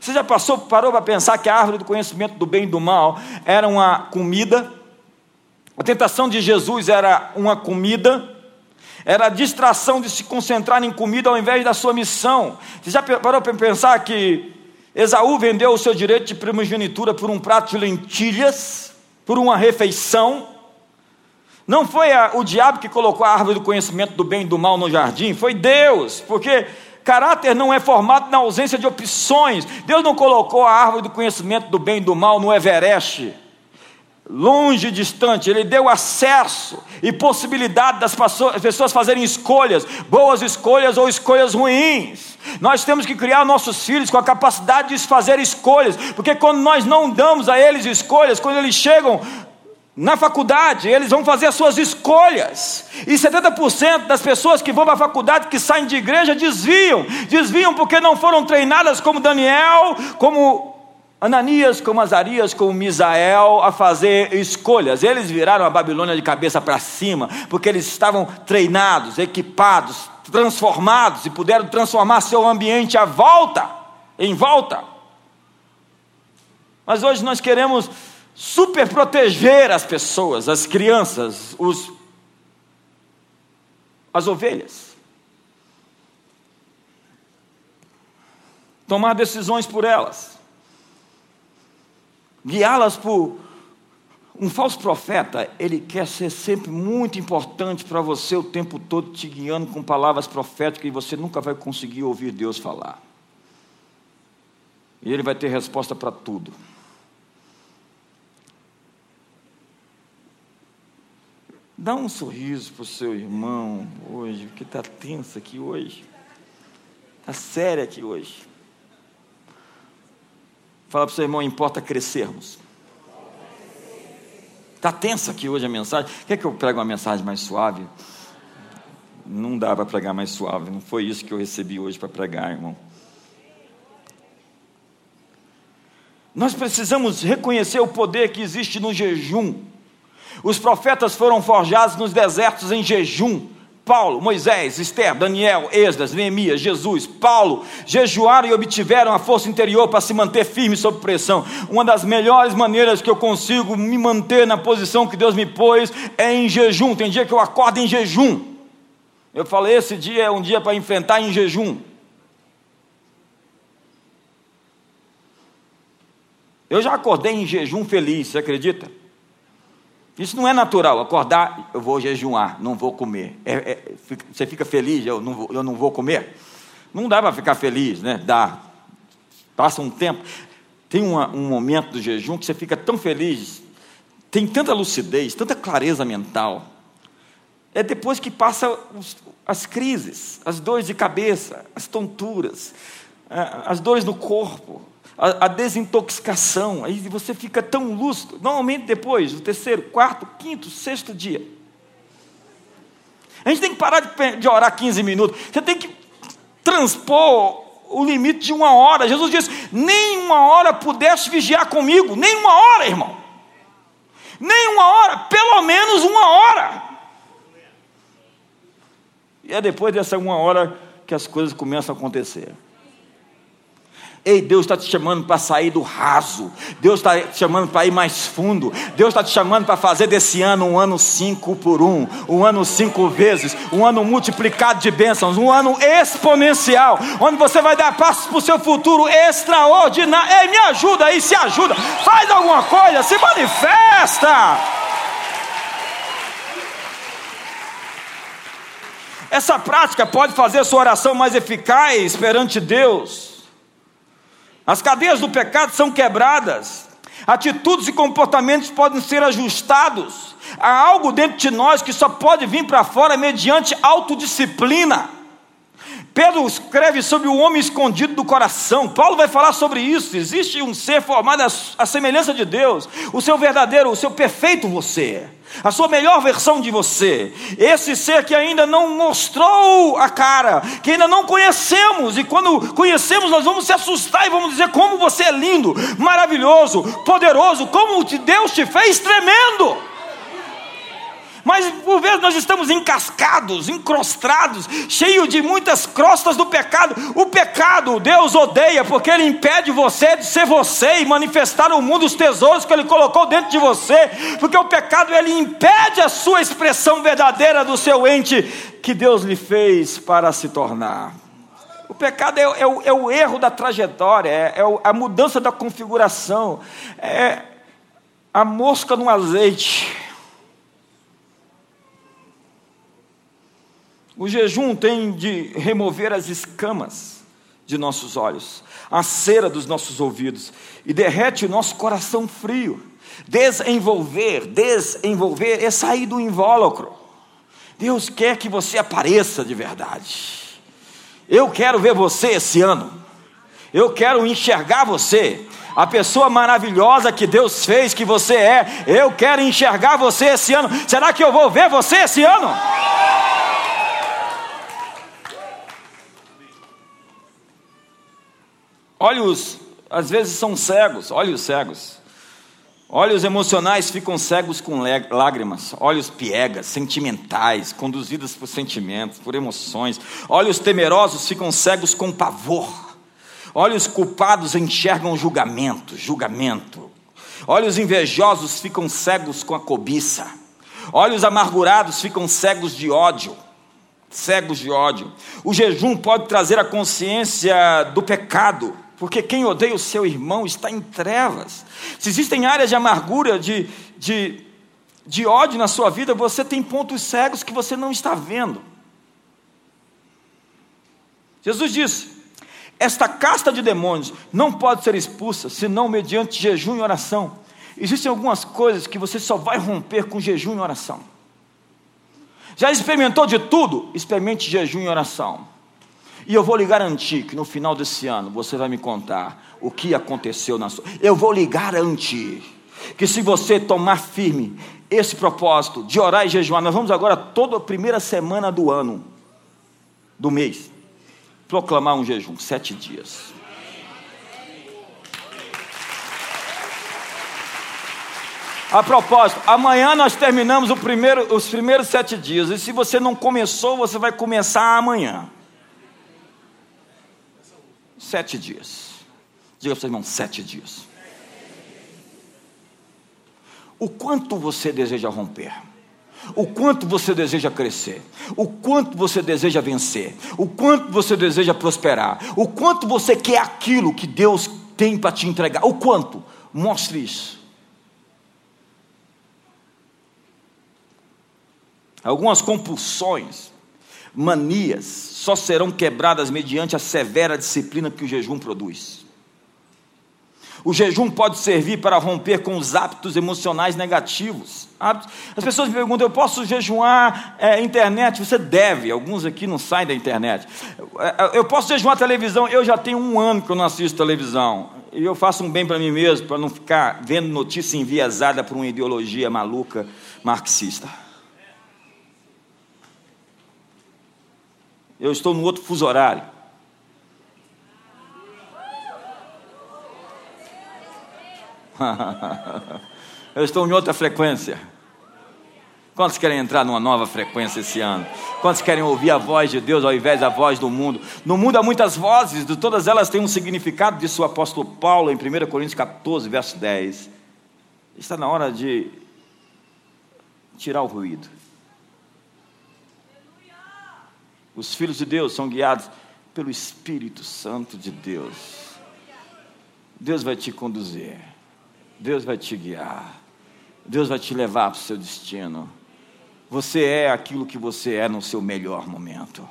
Você já passou, parou para pensar que a árvore do conhecimento do bem e do mal era uma comida? A tentação de Jesus era uma comida, era a distração de se concentrar em comida ao invés da sua missão. Você já parou para pensar que Esaú vendeu o seu direito de primogenitura por um prato de lentilhas, por uma refeição? Não foi a, o diabo que colocou a árvore do conhecimento do bem e do mal no jardim, foi Deus, porque caráter não é formado na ausência de opções. Deus não colocou a árvore do conhecimento do bem e do mal no Everest, longe e distante, Ele deu acesso e possibilidade das pessoas fazerem escolhas, boas escolhas ou escolhas ruins. Nós temos que criar nossos filhos com a capacidade de fazer escolhas, porque quando nós não damos a eles escolhas, quando eles chegam na faculdade, eles vão fazer as suas escolhas. E 70% das pessoas que vão para a faculdade, que saem de igreja, desviam. Desviam porque não foram treinadas como Daniel, como Ananias, como Azarias, como Misael, a fazer escolhas. Eles viraram a Babilônia de cabeça para cima, porque eles estavam treinados, equipados, transformados e puderam transformar seu ambiente à volta, em volta. Mas hoje nós queremos super proteger as pessoas, as crianças, os, as ovelhas. Tomar decisões por elas, guiá-las por. Um falso profeta, ele quer ser sempre muito importante para você o tempo todo, te guiando com palavras proféticas e você nunca vai conseguir ouvir Deus falar. E ele vai ter resposta para tudo. Dá um sorriso para o seu irmão hoje, que está tenso aqui hoje. Está sério aqui hoje. Fala para o seu irmão, importa crescermos. Está tensa aqui hoje a mensagem. Quer que eu pregue uma mensagem mais suave? Não dá para pregar mais suave. Não foi isso que eu recebi hoje para pregar, irmão. Nós precisamos reconhecer o poder que existe no jejum. Os profetas foram forjados nos desertos em jejum. Paulo, Moisés, Esther, Daniel, Esdras, Neemias, Jesus, Paulo jejuaram e obtiveram a força interior para se manter firme sob pressão. Uma das melhores maneiras que eu consigo me manter na posição que Deus me pôs é em jejum. Tem dia que eu acordo em jejum. Eu falei, esse dia é um dia para enfrentar em jejum. Eu já acordei em jejum feliz, você acredita? Isso não é natural. Acordar, eu vou jejuar, não vou comer. É, é, você fica feliz, eu não vou, eu não vou comer? Não dá para ficar feliz, né? Dá. Passa um tempo. Tem uma, um momento do jejum que você fica tão feliz, tem tanta lucidez, tanta clareza mental. É depois que passa os, as crises, as dores de cabeça, as tonturas, as dores no corpo, a, a desintoxicação, aí você fica tão lúcido. Normalmente depois, o terceiro, quarto, quinto, sexto dia. A gente tem que parar de, de orar 15 minutos. Você tem que transpor o limite de uma hora. Jesus disse: nem uma hora pudeste vigiar comigo, nem uma hora, irmão. Nem uma hora, menos uma hora. E é depois dessa uma hora que as coisas começam a acontecer. Ei, Deus está te chamando para sair do raso. Deus está te chamando para ir mais fundo. Deus está te chamando para fazer desse ano um ano cinco por um, um ano cinco vezes, um ano multiplicado de bênçãos, um ano exponencial, onde você vai dar passos para o seu futuro extraordinário. Ei, me ajuda aí, se ajuda, faz alguma coisa, se manifesta. Essa prática pode fazer sua oração mais eficaz perante Deus. As cadeias do pecado são quebradas, atitudes e comportamentos podem ser ajustados. Há algo dentro de nós que só pode vir para fora mediante autodisciplina. Pedro escreve sobre o homem escondido do coração. Paulo vai falar sobre isso. Existe um ser formado à semelhança de Deus, o seu verdadeiro, o seu perfeito você. A sua melhor versão de você, esse ser que ainda não mostrou a cara, que ainda não conhecemos, e quando conhecemos, nós vamos se assustar e vamos dizer como você é lindo, maravilhoso, poderoso, como Deus te fez tremendo mas por vezes nós estamos encascados, encrostrados, cheios de muitas crostas do pecado. O pecado Deus odeia porque ele impede você de ser você e manifestar ao mundo os tesouros que ele colocou dentro de você, porque o pecado ele impede a sua expressão verdadeira do seu ente que Deus lhe fez para se tornar. O pecado é, é, o, é o, erro da trajetória, é, é, a mudança da configuração, é a mosca no azeite. O jejum tem de remover as escamas de nossos olhos, a cera dos nossos ouvidos e derrete o nosso coração frio. Desenvolver, desenvolver é sair do invólucro. Deus quer que você apareça de verdade. Eu quero ver você esse ano. Eu quero enxergar você, a pessoa maravilhosa que Deus fez que você é. Eu quero enxergar você esse ano. Será que eu vou ver você esse ano? Olhos, às vezes, são cegos, olhos cegos. Olhos emocionais ficam cegos com lágrimas, olhos piegas, sentimentais, conduzidos por sentimentos, por emoções. Olhos temerosos ficam cegos com pavor. Olhos culpados enxergam julgamento, julgamento. Olhos invejosos ficam cegos com a cobiça. Olhos amargurados ficam cegos de ódio cegos de ódio. O jejum pode trazer a consciência do pecado, porque quem odeia o seu irmão está em trevas. Se existem áreas de amargura, de, de, de ódio na sua vida, você tem pontos cegos que você não está vendo. Jesus disse: Esta casta de demônios não pode ser expulsa senão mediante jejum e oração. Existem algumas coisas que você só vai romper com jejum e oração. Já experimentou de tudo? Experimente jejum e oração. E eu vou lhe garantir que no final desse ano você vai me contar o que aconteceu na sua. Eu vou lhe garantir que se você tomar firme esse propósito de orar e jejuar, nós vamos agora toda a primeira semana do ano, do mês, proclamar um jejum, sete dias. A propósito, amanhã nós terminamos primeiro, os primeiros sete dias, e se você não começou, você vai começar amanhã. Sete dias. Diga para o seu irmão, sete dias. O quanto você deseja romper? O quanto você deseja crescer? O quanto você deseja vencer? O quanto você deseja prosperar? O quanto você quer aquilo que Deus tem para te entregar? O quanto? Mostre isso. Algumas compulsões manias só serão quebradas mediante a severa disciplina que o jejum produz. O jejum pode servir para romper com os hábitos emocionais negativos. As pessoas me perguntam: eu posso jejuar é, internet? Você deve, alguns aqui não saem da internet. É, eu posso jejuar televisão? Eu já tenho um ano que eu não assisto televisão. E eu faço um bem para mim mesmo, para não ficar vendo notícia enviesada por uma ideologia maluca marxista. Eu estou no outro fuso horário. Eu estou em outra frequência. Quantos querem entrar numa nova frequência esse ano? Quantos querem ouvir a voz de Deus ao invés da voz do mundo? No mundo há muitas vozes, de todas elas têm um significado, disse o apóstolo Paulo em 1 Coríntios 14, verso 10. Está na hora de tirar o ruído. Os filhos de Deus são guiados pelo Espírito Santo de Deus. Deus vai te conduzir, Deus vai te guiar, Deus vai te levar para o seu destino. Você é aquilo que você é no seu melhor momento.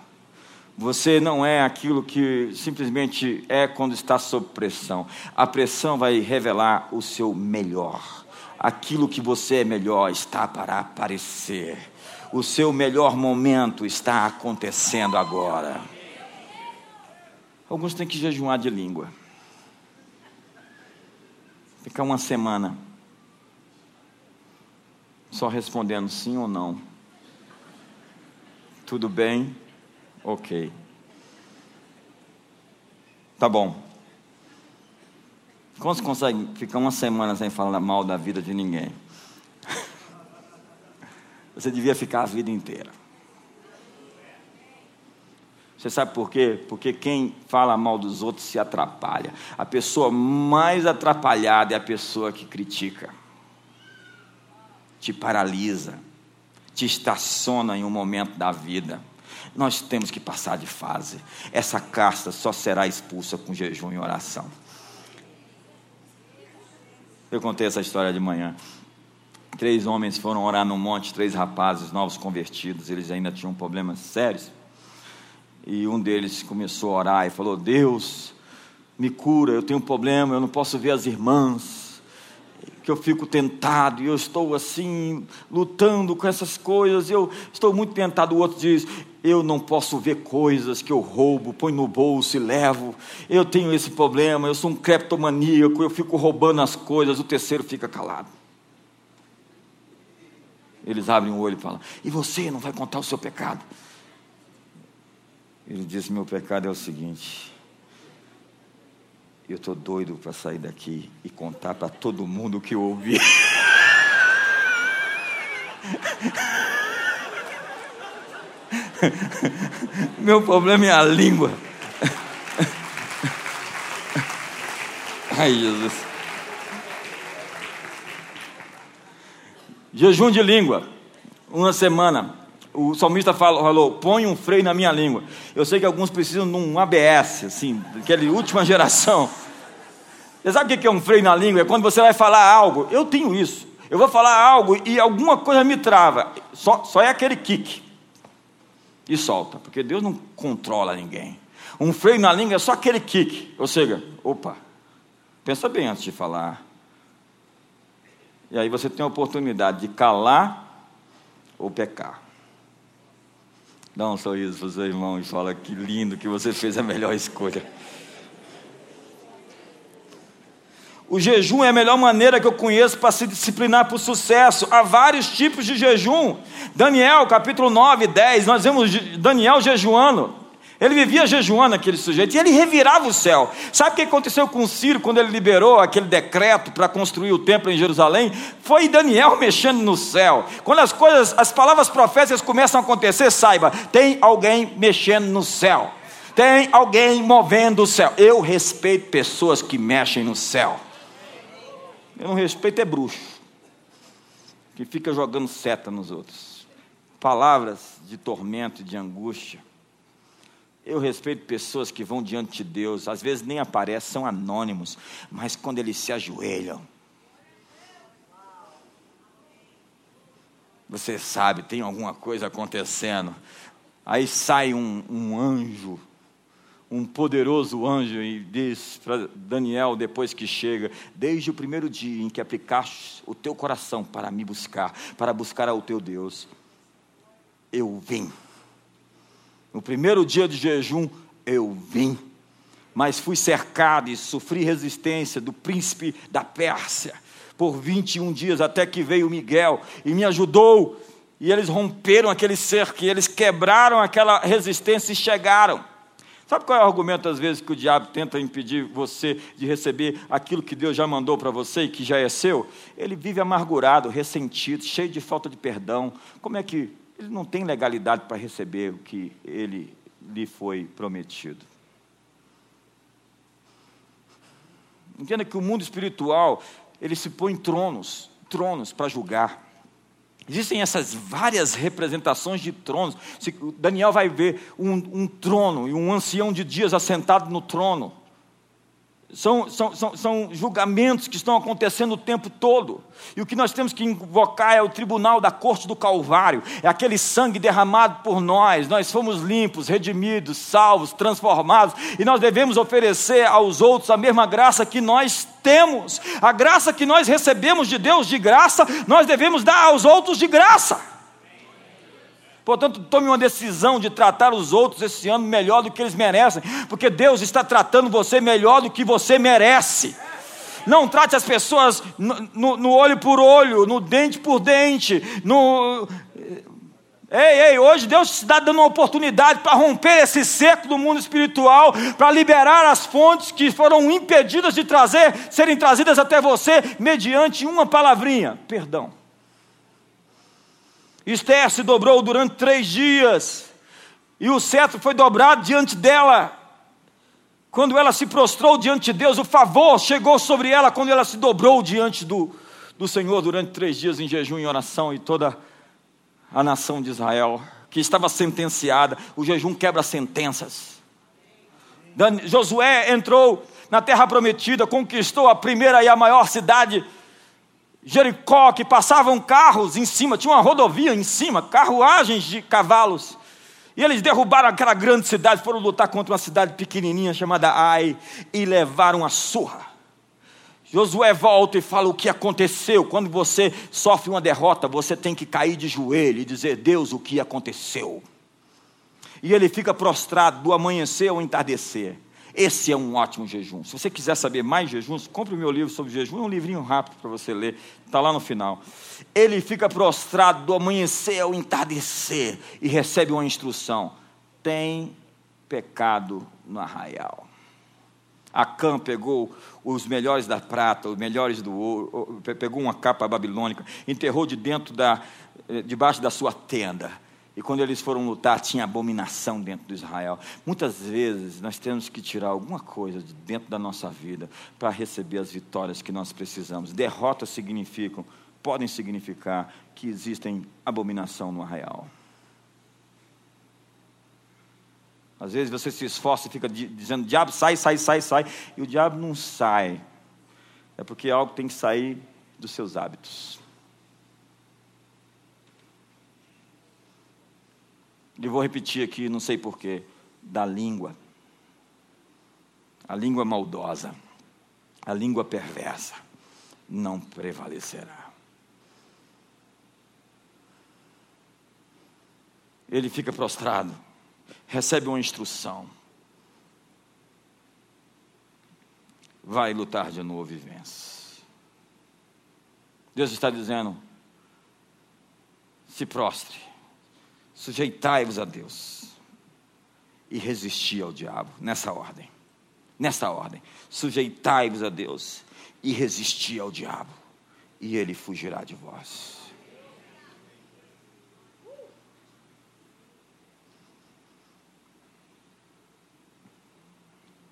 Você não é aquilo que simplesmente é quando está sob pressão. A pressão vai revelar o seu melhor. Aquilo que você é melhor está para aparecer. O seu melhor momento está acontecendo agora. Alguns têm que jejuar de língua. Ficar uma semana só respondendo sim ou não. Tudo bem? Ok. Tá bom. Como você consegue ficar uma semana sem falar mal da vida de ninguém? Você devia ficar a vida inteira. Você sabe por quê? Porque quem fala mal dos outros se atrapalha. A pessoa mais atrapalhada é a pessoa que critica te paralisa, te estaciona em um momento da vida. Nós temos que passar de fase. Essa casta só será expulsa com jejum e oração. Eu contei essa história de manhã. Três homens foram orar no monte, três rapazes novos convertidos, eles ainda tinham problemas sérios. E um deles começou a orar e falou: Deus, me cura, eu tenho um problema, eu não posso ver as irmãs que eu fico tentado e eu estou assim, lutando com essas coisas, eu estou muito tentado. O outro diz: Eu não posso ver coisas que eu roubo, ponho no bolso e levo. Eu tenho esse problema, eu sou um creptomaníaco, eu fico roubando as coisas. O terceiro fica calado. Eles abrem o olho e falam: E você não vai contar o seu pecado? Ele diz: Meu pecado é o seguinte eu estou doido para sair daqui e contar para todo mundo o que eu ouvi. Meu problema é a língua. Ai, Jesus. Jejum de língua. Uma semana o salmista falou, falou, põe um freio na minha língua. Eu sei que alguns precisam de um ABS, assim, daquela última geração. Você sabe o que é um freio na língua? É quando você vai falar algo. Eu tenho isso. Eu vou falar algo e alguma coisa me trava. Só, só é aquele kick. E solta, porque Deus não controla ninguém. Um freio na língua é só aquele kick. Ou seja, opa, pensa bem antes de falar. E aí você tem a oportunidade de calar ou pecar. Dá um sorriso para o seu irmão e fala que lindo que você fez a melhor escolha. O jejum é a melhor maneira que eu conheço para se disciplinar para o sucesso. Há vários tipos de jejum. Daniel, capítulo 9, 10, nós vemos Daniel jejuando. Ele vivia jejuando aquele sujeito e ele revirava o céu. Sabe o que aconteceu com Ciro quando ele liberou aquele decreto para construir o templo em Jerusalém? Foi Daniel mexendo no céu. Quando as coisas, as palavras proféticas começam a acontecer, saiba, tem alguém mexendo no céu. Tem alguém movendo o céu. Eu respeito pessoas que mexem no céu. Eu não respeito é bruxo que fica jogando seta nos outros. Palavras de tormento e de angústia eu respeito pessoas que vão diante de Deus, às vezes nem aparecem, são anônimos, mas quando eles se ajoelham, você sabe, tem alguma coisa acontecendo. Aí sai um, um anjo, um poderoso anjo, e diz para Daniel, depois que chega: Desde o primeiro dia em que aplicaste o teu coração para me buscar, para buscar ao teu Deus, eu vim no primeiro dia de jejum, eu vim, mas fui cercado e sofri resistência do príncipe da Pérsia por 21 dias, até que veio Miguel e me ajudou. E eles romperam aquele cerco, e eles quebraram aquela resistência e chegaram. Sabe qual é o argumento, às vezes, que o diabo tenta impedir você de receber aquilo que Deus já mandou para você e que já é seu? Ele vive amargurado, ressentido, cheio de falta de perdão. Como é que ele não tem legalidade para receber o que ele lhe foi prometido? Entenda que o mundo espiritual, ele se põe em tronos, tronos para julgar. Existem essas várias representações de tronos. Daniel vai ver um, um trono e um ancião de dias assentado no trono. São, são, são, são, julgamentos que estão acontecendo o tempo todo. E o que nós temos que invocar é o tribunal da corte do Calvário. É aquele sangue derramado por nós. Nós fomos limpos, redimidos, salvos, transformados. E nós devemos oferecer aos outros a mesma graça que nós temos. A graça que nós recebemos de Deus de graça, nós devemos dar aos outros de graça. Portanto, tome uma decisão de tratar os outros esse ano melhor do que eles merecem, porque Deus está tratando você melhor do que você merece. Não trate as pessoas no, no, no olho por olho, no dente por dente, no. Ei, ei, hoje Deus está dando uma oportunidade para romper esse cerco do mundo espiritual, para liberar as fontes que foram impedidas de trazer, serem trazidas até você mediante uma palavrinha: perdão. Esther se dobrou durante três dias, e o cetro foi dobrado diante dela. Quando ela se prostrou diante de Deus, o favor chegou sobre ela quando ela se dobrou diante do, do Senhor durante três dias em jejum e oração, e toda a nação de Israel, que estava sentenciada, o jejum quebra sentenças. Josué entrou na terra prometida, conquistou a primeira e a maior cidade Jericó, que passavam carros em cima, tinha uma rodovia em cima, carruagens de cavalos. E eles derrubaram aquela grande cidade, foram lutar contra uma cidade pequenininha chamada Ai e levaram a surra. Josué volta e fala o que aconteceu. Quando você sofre uma derrota, você tem que cair de joelho e dizer: Deus, o que aconteceu? E ele fica prostrado do amanhecer ao entardecer. Esse é um ótimo jejum. Se você quiser saber mais jejuns, compre o meu livro sobre jejum, é um livrinho rápido para você ler, está lá no final. Ele fica prostrado do amanhecer ao entardecer e recebe uma instrução: tem pecado no arraial. Acã pegou os melhores da prata, os melhores do ouro, pegou uma capa babilônica, enterrou de dentro da, eh, debaixo da sua tenda e quando eles foram lutar, tinha abominação dentro de Israel. Muitas vezes nós temos que tirar alguma coisa de dentro da nossa vida para receber as vitórias que nós precisamos. Derrotas significam, podem significar que existem abominação no arraial. Às vezes você se esforça e fica dizendo, diabo, sai, sai, sai, sai, e o diabo não sai. É porque algo tem que sair dos seus hábitos. E vou repetir aqui, não sei porquê, da língua. A língua maldosa, a língua perversa, não prevalecerá. Ele fica prostrado, recebe uma instrução. Vai lutar de novo e vence. Deus está dizendo: se prostre Sujeitai-vos a Deus e resisti ao diabo, nessa ordem. Nessa ordem. Sujeitai-vos a Deus e resisti ao diabo, e ele fugirá de vós.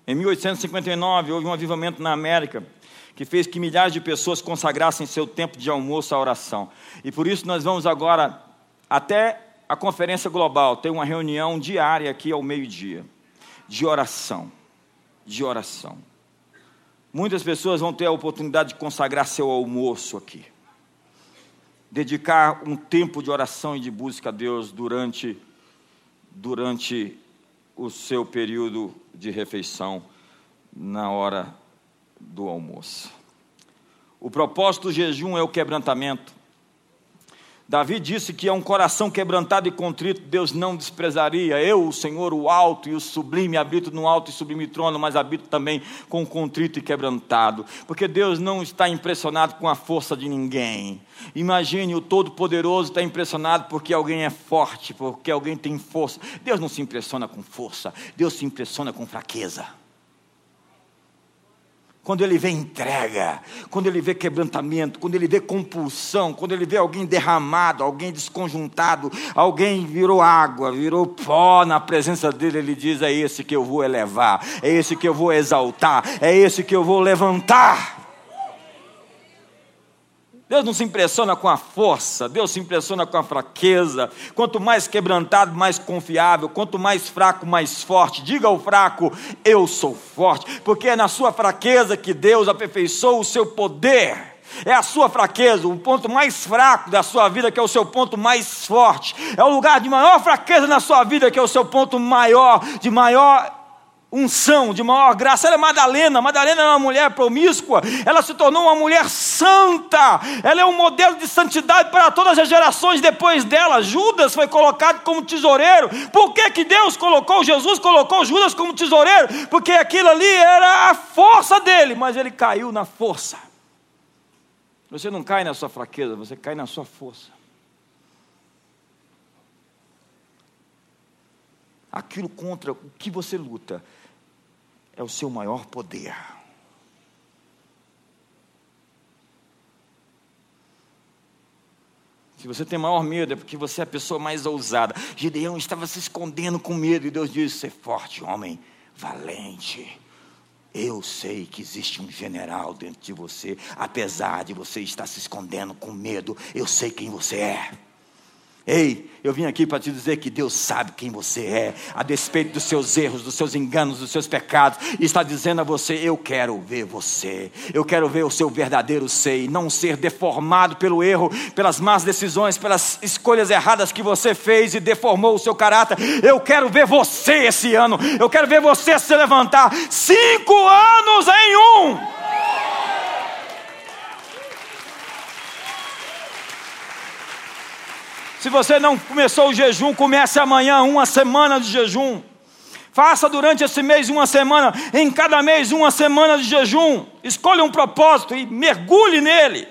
Em 1859, houve um avivamento na América que fez que milhares de pessoas consagrassem seu tempo de almoço à oração. E por isso nós vamos agora até a conferência global tem uma reunião diária aqui ao meio-dia, de oração. De oração. Muitas pessoas vão ter a oportunidade de consagrar seu almoço aqui. Dedicar um tempo de oração e de busca a Deus durante, durante o seu período de refeição, na hora do almoço. O propósito do jejum é o quebrantamento Davi disse que é um coração quebrantado e contrito, Deus não desprezaria. Eu, o Senhor, o alto e o sublime, habito no alto e sublime trono, mas habito também com contrito e quebrantado. Porque Deus não está impressionado com a força de ninguém. Imagine o Todo-Poderoso está impressionado porque alguém é forte, porque alguém tem força. Deus não se impressiona com força, Deus se impressiona com fraqueza quando ele vê entrega, quando ele vê quebrantamento, quando ele vê compulsão, quando ele vê alguém derramado, alguém desconjuntado, alguém virou água, virou pó na presença dele, ele diz: É esse que eu vou elevar, é esse que eu vou exaltar, é esse que eu vou levantar. Deus não se impressiona com a força, Deus se impressiona com a fraqueza. Quanto mais quebrantado, mais confiável. Quanto mais fraco, mais forte. Diga ao fraco: Eu sou forte. Porque é na sua fraqueza que Deus aperfeiçoou o seu poder. É a sua fraqueza, o ponto mais fraco da sua vida, que é o seu ponto mais forte. É o lugar de maior fraqueza na sua vida, que é o seu ponto maior, de maior unção, de maior graça. Ela é Madalena. Madalena era uma mulher promíscua. Ela se tornou uma mulher santa. Ela é um modelo de santidade para todas as gerações depois dela. Judas foi colocado como tesoureiro. Por que, que Deus colocou, Jesus colocou Judas como tesoureiro? Porque aquilo ali era a força dele, mas ele caiu na força. Você não cai na sua fraqueza, você cai na sua força. Aquilo contra o que você luta é o seu maior poder. Se você tem maior medo, é porque você é a pessoa mais ousada. Gideão estava se escondendo com medo, e Deus disse: Ser forte, homem, valente. Eu sei que existe um general dentro de você, apesar de você estar se escondendo com medo, eu sei quem você é. Ei, eu vim aqui para te dizer que Deus sabe quem você é, a despeito dos seus erros, dos seus enganos, dos seus pecados, e está dizendo a você: Eu quero ver você, eu quero ver o seu verdadeiro ser, e não ser deformado pelo erro, pelas más decisões, pelas escolhas erradas que você fez e deformou o seu caráter. Eu quero ver você esse ano, eu quero ver você se levantar. Cinco anos em um. Se você não começou o jejum, comece amanhã uma semana de jejum. Faça durante esse mês uma semana, em cada mês uma semana de jejum. Escolha um propósito e mergulhe nele.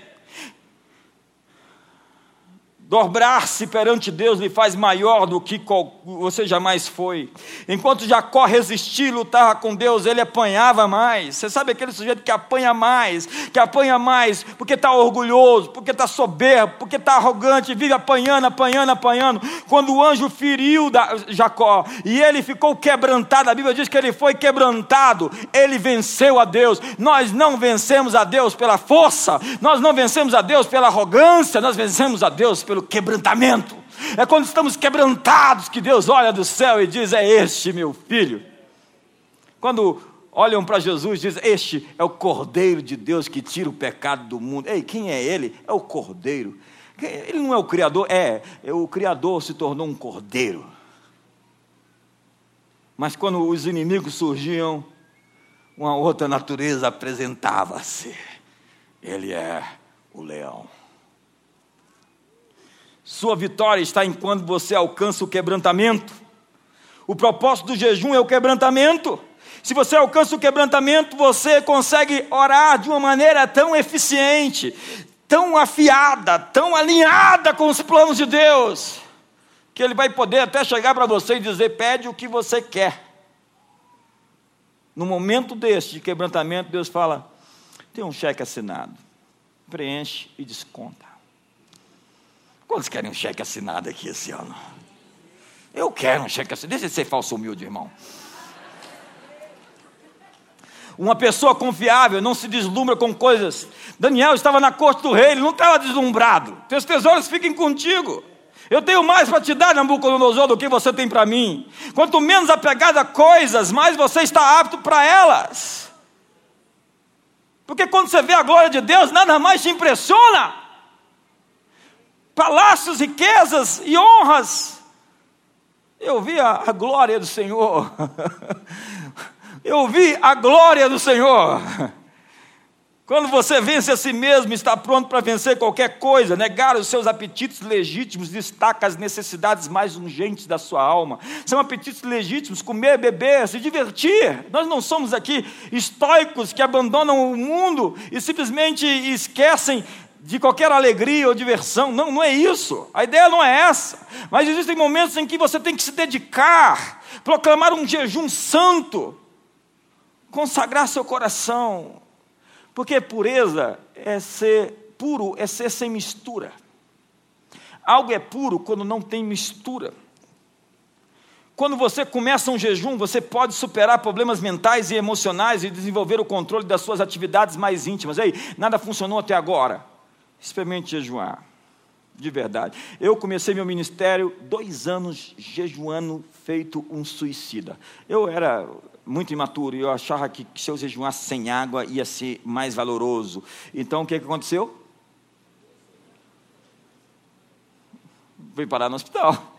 Dobrar-se perante Deus lhe faz maior do que você jamais foi. Enquanto Jacó resistia e lutava com Deus, ele apanhava mais. Você sabe aquele sujeito que apanha mais, que apanha mais, porque está orgulhoso, porque está soberbo, porque está arrogante, vive apanhando, apanhando, apanhando. Quando o anjo feriu Jacó e ele ficou quebrantado, a Bíblia diz que ele foi quebrantado, ele venceu a Deus. Nós não vencemos a Deus pela força, nós não vencemos a Deus pela arrogância, nós vencemos a Deus pelo quebrantamento. É quando estamos quebrantados que Deus olha do céu e diz: É este meu filho. Quando olham para Jesus, diz: Este é o Cordeiro de Deus que tira o pecado do mundo. Ei, quem é ele? É o Cordeiro. Ele não é o Criador, é, é o Criador se tornou um Cordeiro. Mas quando os inimigos surgiam, uma outra natureza apresentava-se. Ele é o leão. Sua vitória está em quando você alcança o quebrantamento. O propósito do jejum é o quebrantamento. Se você alcança o quebrantamento, você consegue orar de uma maneira tão eficiente, tão afiada, tão alinhada com os planos de Deus, que Ele vai poder até chegar para você e dizer: pede o que você quer. No momento deste de quebrantamento, Deus fala: tem um cheque assinado, preenche e desconta. Quantos querem um cheque assinado aqui esse ano? Eu quero um cheque assinado. Deixa de ser falso humilde, irmão. Uma pessoa confiável não se deslumbra com coisas. Daniel estava na corte do rei, ele não estava deslumbrado. Teus tesouros fiquem contigo. Eu tenho mais para te dar, Nabucodonosor, do que você tem para mim. Quanto menos apegado a coisas, mais você está apto para elas. Porque quando você vê a glória de Deus, nada mais te impressiona palácios, riquezas e honras. Eu vi a, a glória do Senhor. Eu vi a glória do Senhor. Quando você vence a si mesmo, está pronto para vencer qualquer coisa, negar os seus apetites legítimos, destaca as necessidades mais urgentes da sua alma. São apetites legítimos, comer, beber, se divertir. Nós não somos aqui estoicos que abandonam o mundo e simplesmente esquecem de qualquer alegria ou diversão. Não, não é isso. A ideia não é essa. Mas existem momentos em que você tem que se dedicar, proclamar um jejum santo, consagrar seu coração porque pureza é ser puro, é ser sem mistura. Algo é puro quando não tem mistura. Quando você começa um jejum, você pode superar problemas mentais e emocionais e desenvolver o controle das suas atividades mais íntimas. Ei, nada funcionou até agora. Experimente jejuar. De verdade. Eu comecei meu ministério dois anos jejuando, feito um suicida. Eu era muito imaturo e eu achava que, se eu jejuasse sem água ia ser mais valoroso. Então o que, que aconteceu? Fui parar no hospital.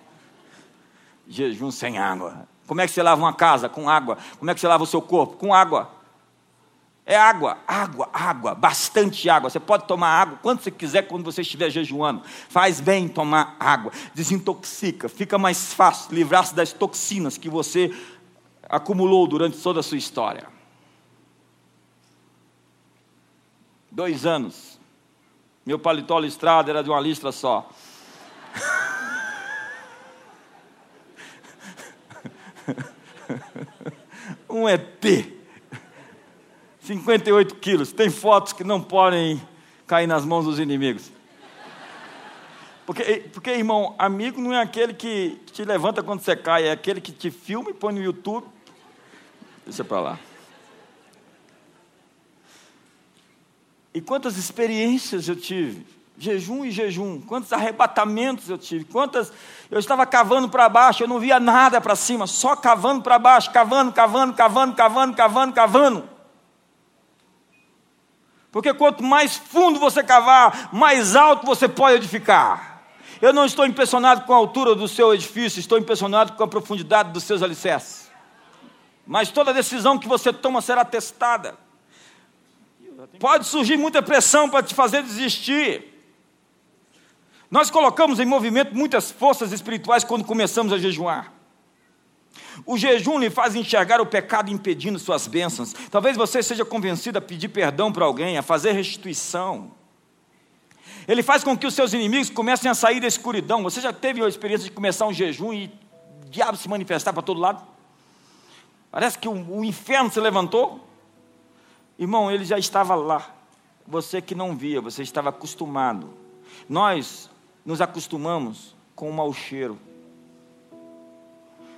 Jejum sem água. Como é que você lava uma casa? Com água. Como é que você lava o seu corpo? Com água. É água, água, água, bastante água. Você pode tomar água quando você quiser quando você estiver jejuando. Faz bem tomar água, desintoxica, fica mais fácil livrar-se das toxinas que você acumulou durante toda a sua história. Dois anos. Meu paletó listrado era de uma listra só. um ET. 58 quilos. Tem fotos que não podem cair nas mãos dos inimigos. Porque, porque, irmão, amigo não é aquele que te levanta quando você cai, é aquele que te filma e põe no YouTube Deixa para lá. E quantas experiências eu tive, jejum e jejum, quantos arrebatamentos eu tive, quantas. Eu estava cavando para baixo, eu não via nada para cima, só cavando para baixo, cavando, cavando, cavando, cavando, cavando, cavando. Porque quanto mais fundo você cavar, mais alto você pode edificar. Eu não estou impressionado com a altura do seu edifício, estou impressionado com a profundidade dos seus alicerces. Mas toda decisão que você toma será testada. Pode surgir muita pressão para te fazer desistir. Nós colocamos em movimento muitas forças espirituais quando começamos a jejuar. O jejum lhe faz enxergar o pecado impedindo suas bênçãos. Talvez você seja convencido a pedir perdão para alguém, a fazer restituição. Ele faz com que os seus inimigos comecem a sair da escuridão. Você já teve a experiência de começar um jejum e o diabo se manifestar para todo lado? Parece que o, o inferno se levantou. Irmão, ele já estava lá. Você que não via, você estava acostumado. Nós nos acostumamos com o mau cheiro.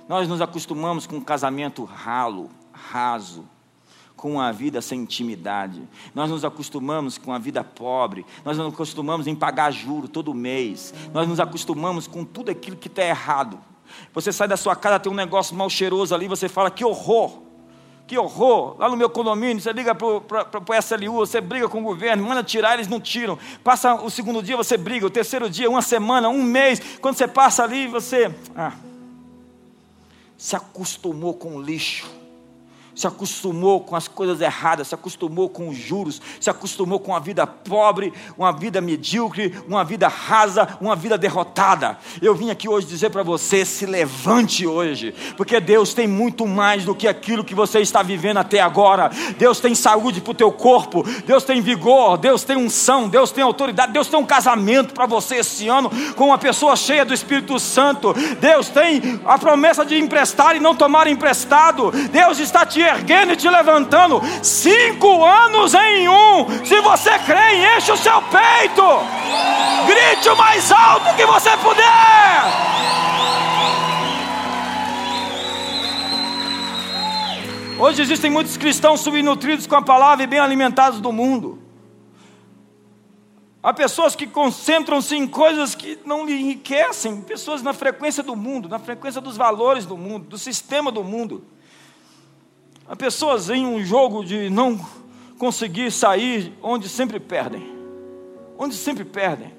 Nós nos acostumamos com um casamento ralo, raso, com uma vida sem intimidade. Nós nos acostumamos com a vida pobre. Nós nos acostumamos em pagar juro todo mês. Nós nos acostumamos com tudo aquilo que está errado. Você sai da sua casa, tem um negócio mal cheiroso ali, você fala, que horror, que horror. Lá no meu condomínio, você liga para o SLU, você briga com o governo, manda tirar, eles não tiram. Passa o segundo dia, você briga, o terceiro dia, uma semana, um mês. Quando você passa ali, você ah, se acostumou com o lixo se acostumou com as coisas erradas, se acostumou com os juros, se acostumou com a vida pobre, uma vida medíocre, uma vida rasa, uma vida derrotada. Eu vim aqui hoje dizer para você: se levante hoje, porque Deus tem muito mais do que aquilo que você está vivendo até agora. Deus tem saúde para o teu corpo, Deus tem vigor, Deus tem unção, Deus tem autoridade, Deus tem um casamento para você esse ano com uma pessoa cheia do Espírito Santo. Deus tem a promessa de emprestar e não tomar emprestado. Deus está te erguendo e te levantando. Cinco anos em um. Se você crê, enche o seu peito. Grite o mais alto que você puder. Hoje existem muitos cristãos subnutridos com a palavra e bem alimentados do mundo. Há pessoas que concentram-se em coisas que não lhe enriquecem, pessoas na frequência do mundo, na frequência dos valores do mundo, do sistema do mundo. Há pessoas em um jogo de não conseguir sair onde sempre perdem. Onde sempre perdem.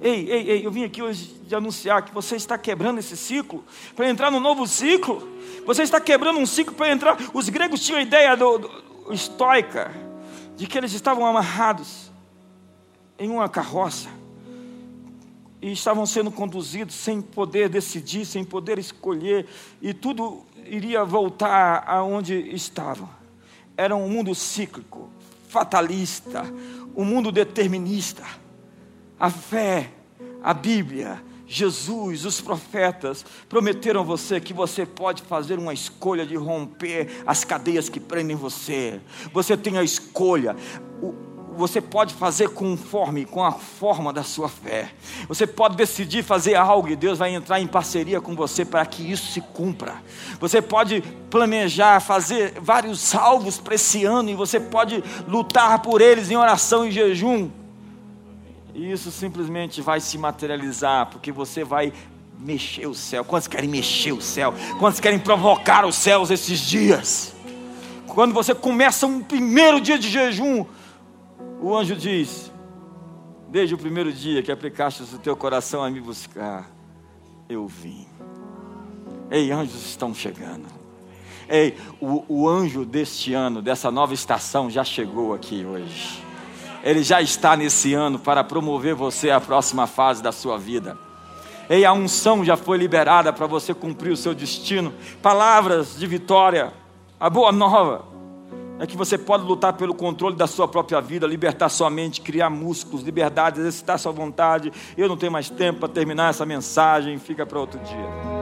Ei, ei, ei, eu vim aqui hoje de anunciar que você está quebrando esse ciclo para entrar no novo ciclo. Você está quebrando um ciclo para entrar. Os gregos tinham a ideia do, do estoica, de que eles estavam amarrados em uma carroça e estavam sendo conduzidos sem poder decidir, sem poder escolher, e tudo iria voltar aonde estavam. Era um mundo cíclico, fatalista, um mundo determinista. A fé, a Bíblia, Jesus, os profetas prometeram a você que você pode fazer uma escolha de romper as cadeias que prendem você. Você tem a escolha. O, você pode fazer conforme com a forma da sua fé. Você pode decidir fazer algo e Deus vai entrar em parceria com você para que isso se cumpra. Você pode planejar fazer vários alvos para esse ano e você pode lutar por eles em oração e jejum. E isso simplesmente vai se materializar, porque você vai mexer o céu. Quantos querem mexer o céu? Quantos querem provocar os céus esses dias? Quando você começa um primeiro dia de jejum, o anjo diz: Desde o primeiro dia que aplicaste o teu coração a me buscar, eu vim. Ei, anjos estão chegando. Ei, o, o anjo deste ano, dessa nova estação, já chegou aqui hoje. Ele já está nesse ano para promover você à próxima fase da sua vida. Ei, a unção já foi liberada para você cumprir o seu destino. Palavras de vitória, a boa nova é que você pode lutar pelo controle da sua própria vida, libertar sua mente, criar músculos, liberdade, exercitar sua vontade. Eu não tenho mais tempo para terminar essa mensagem, fica para outro dia.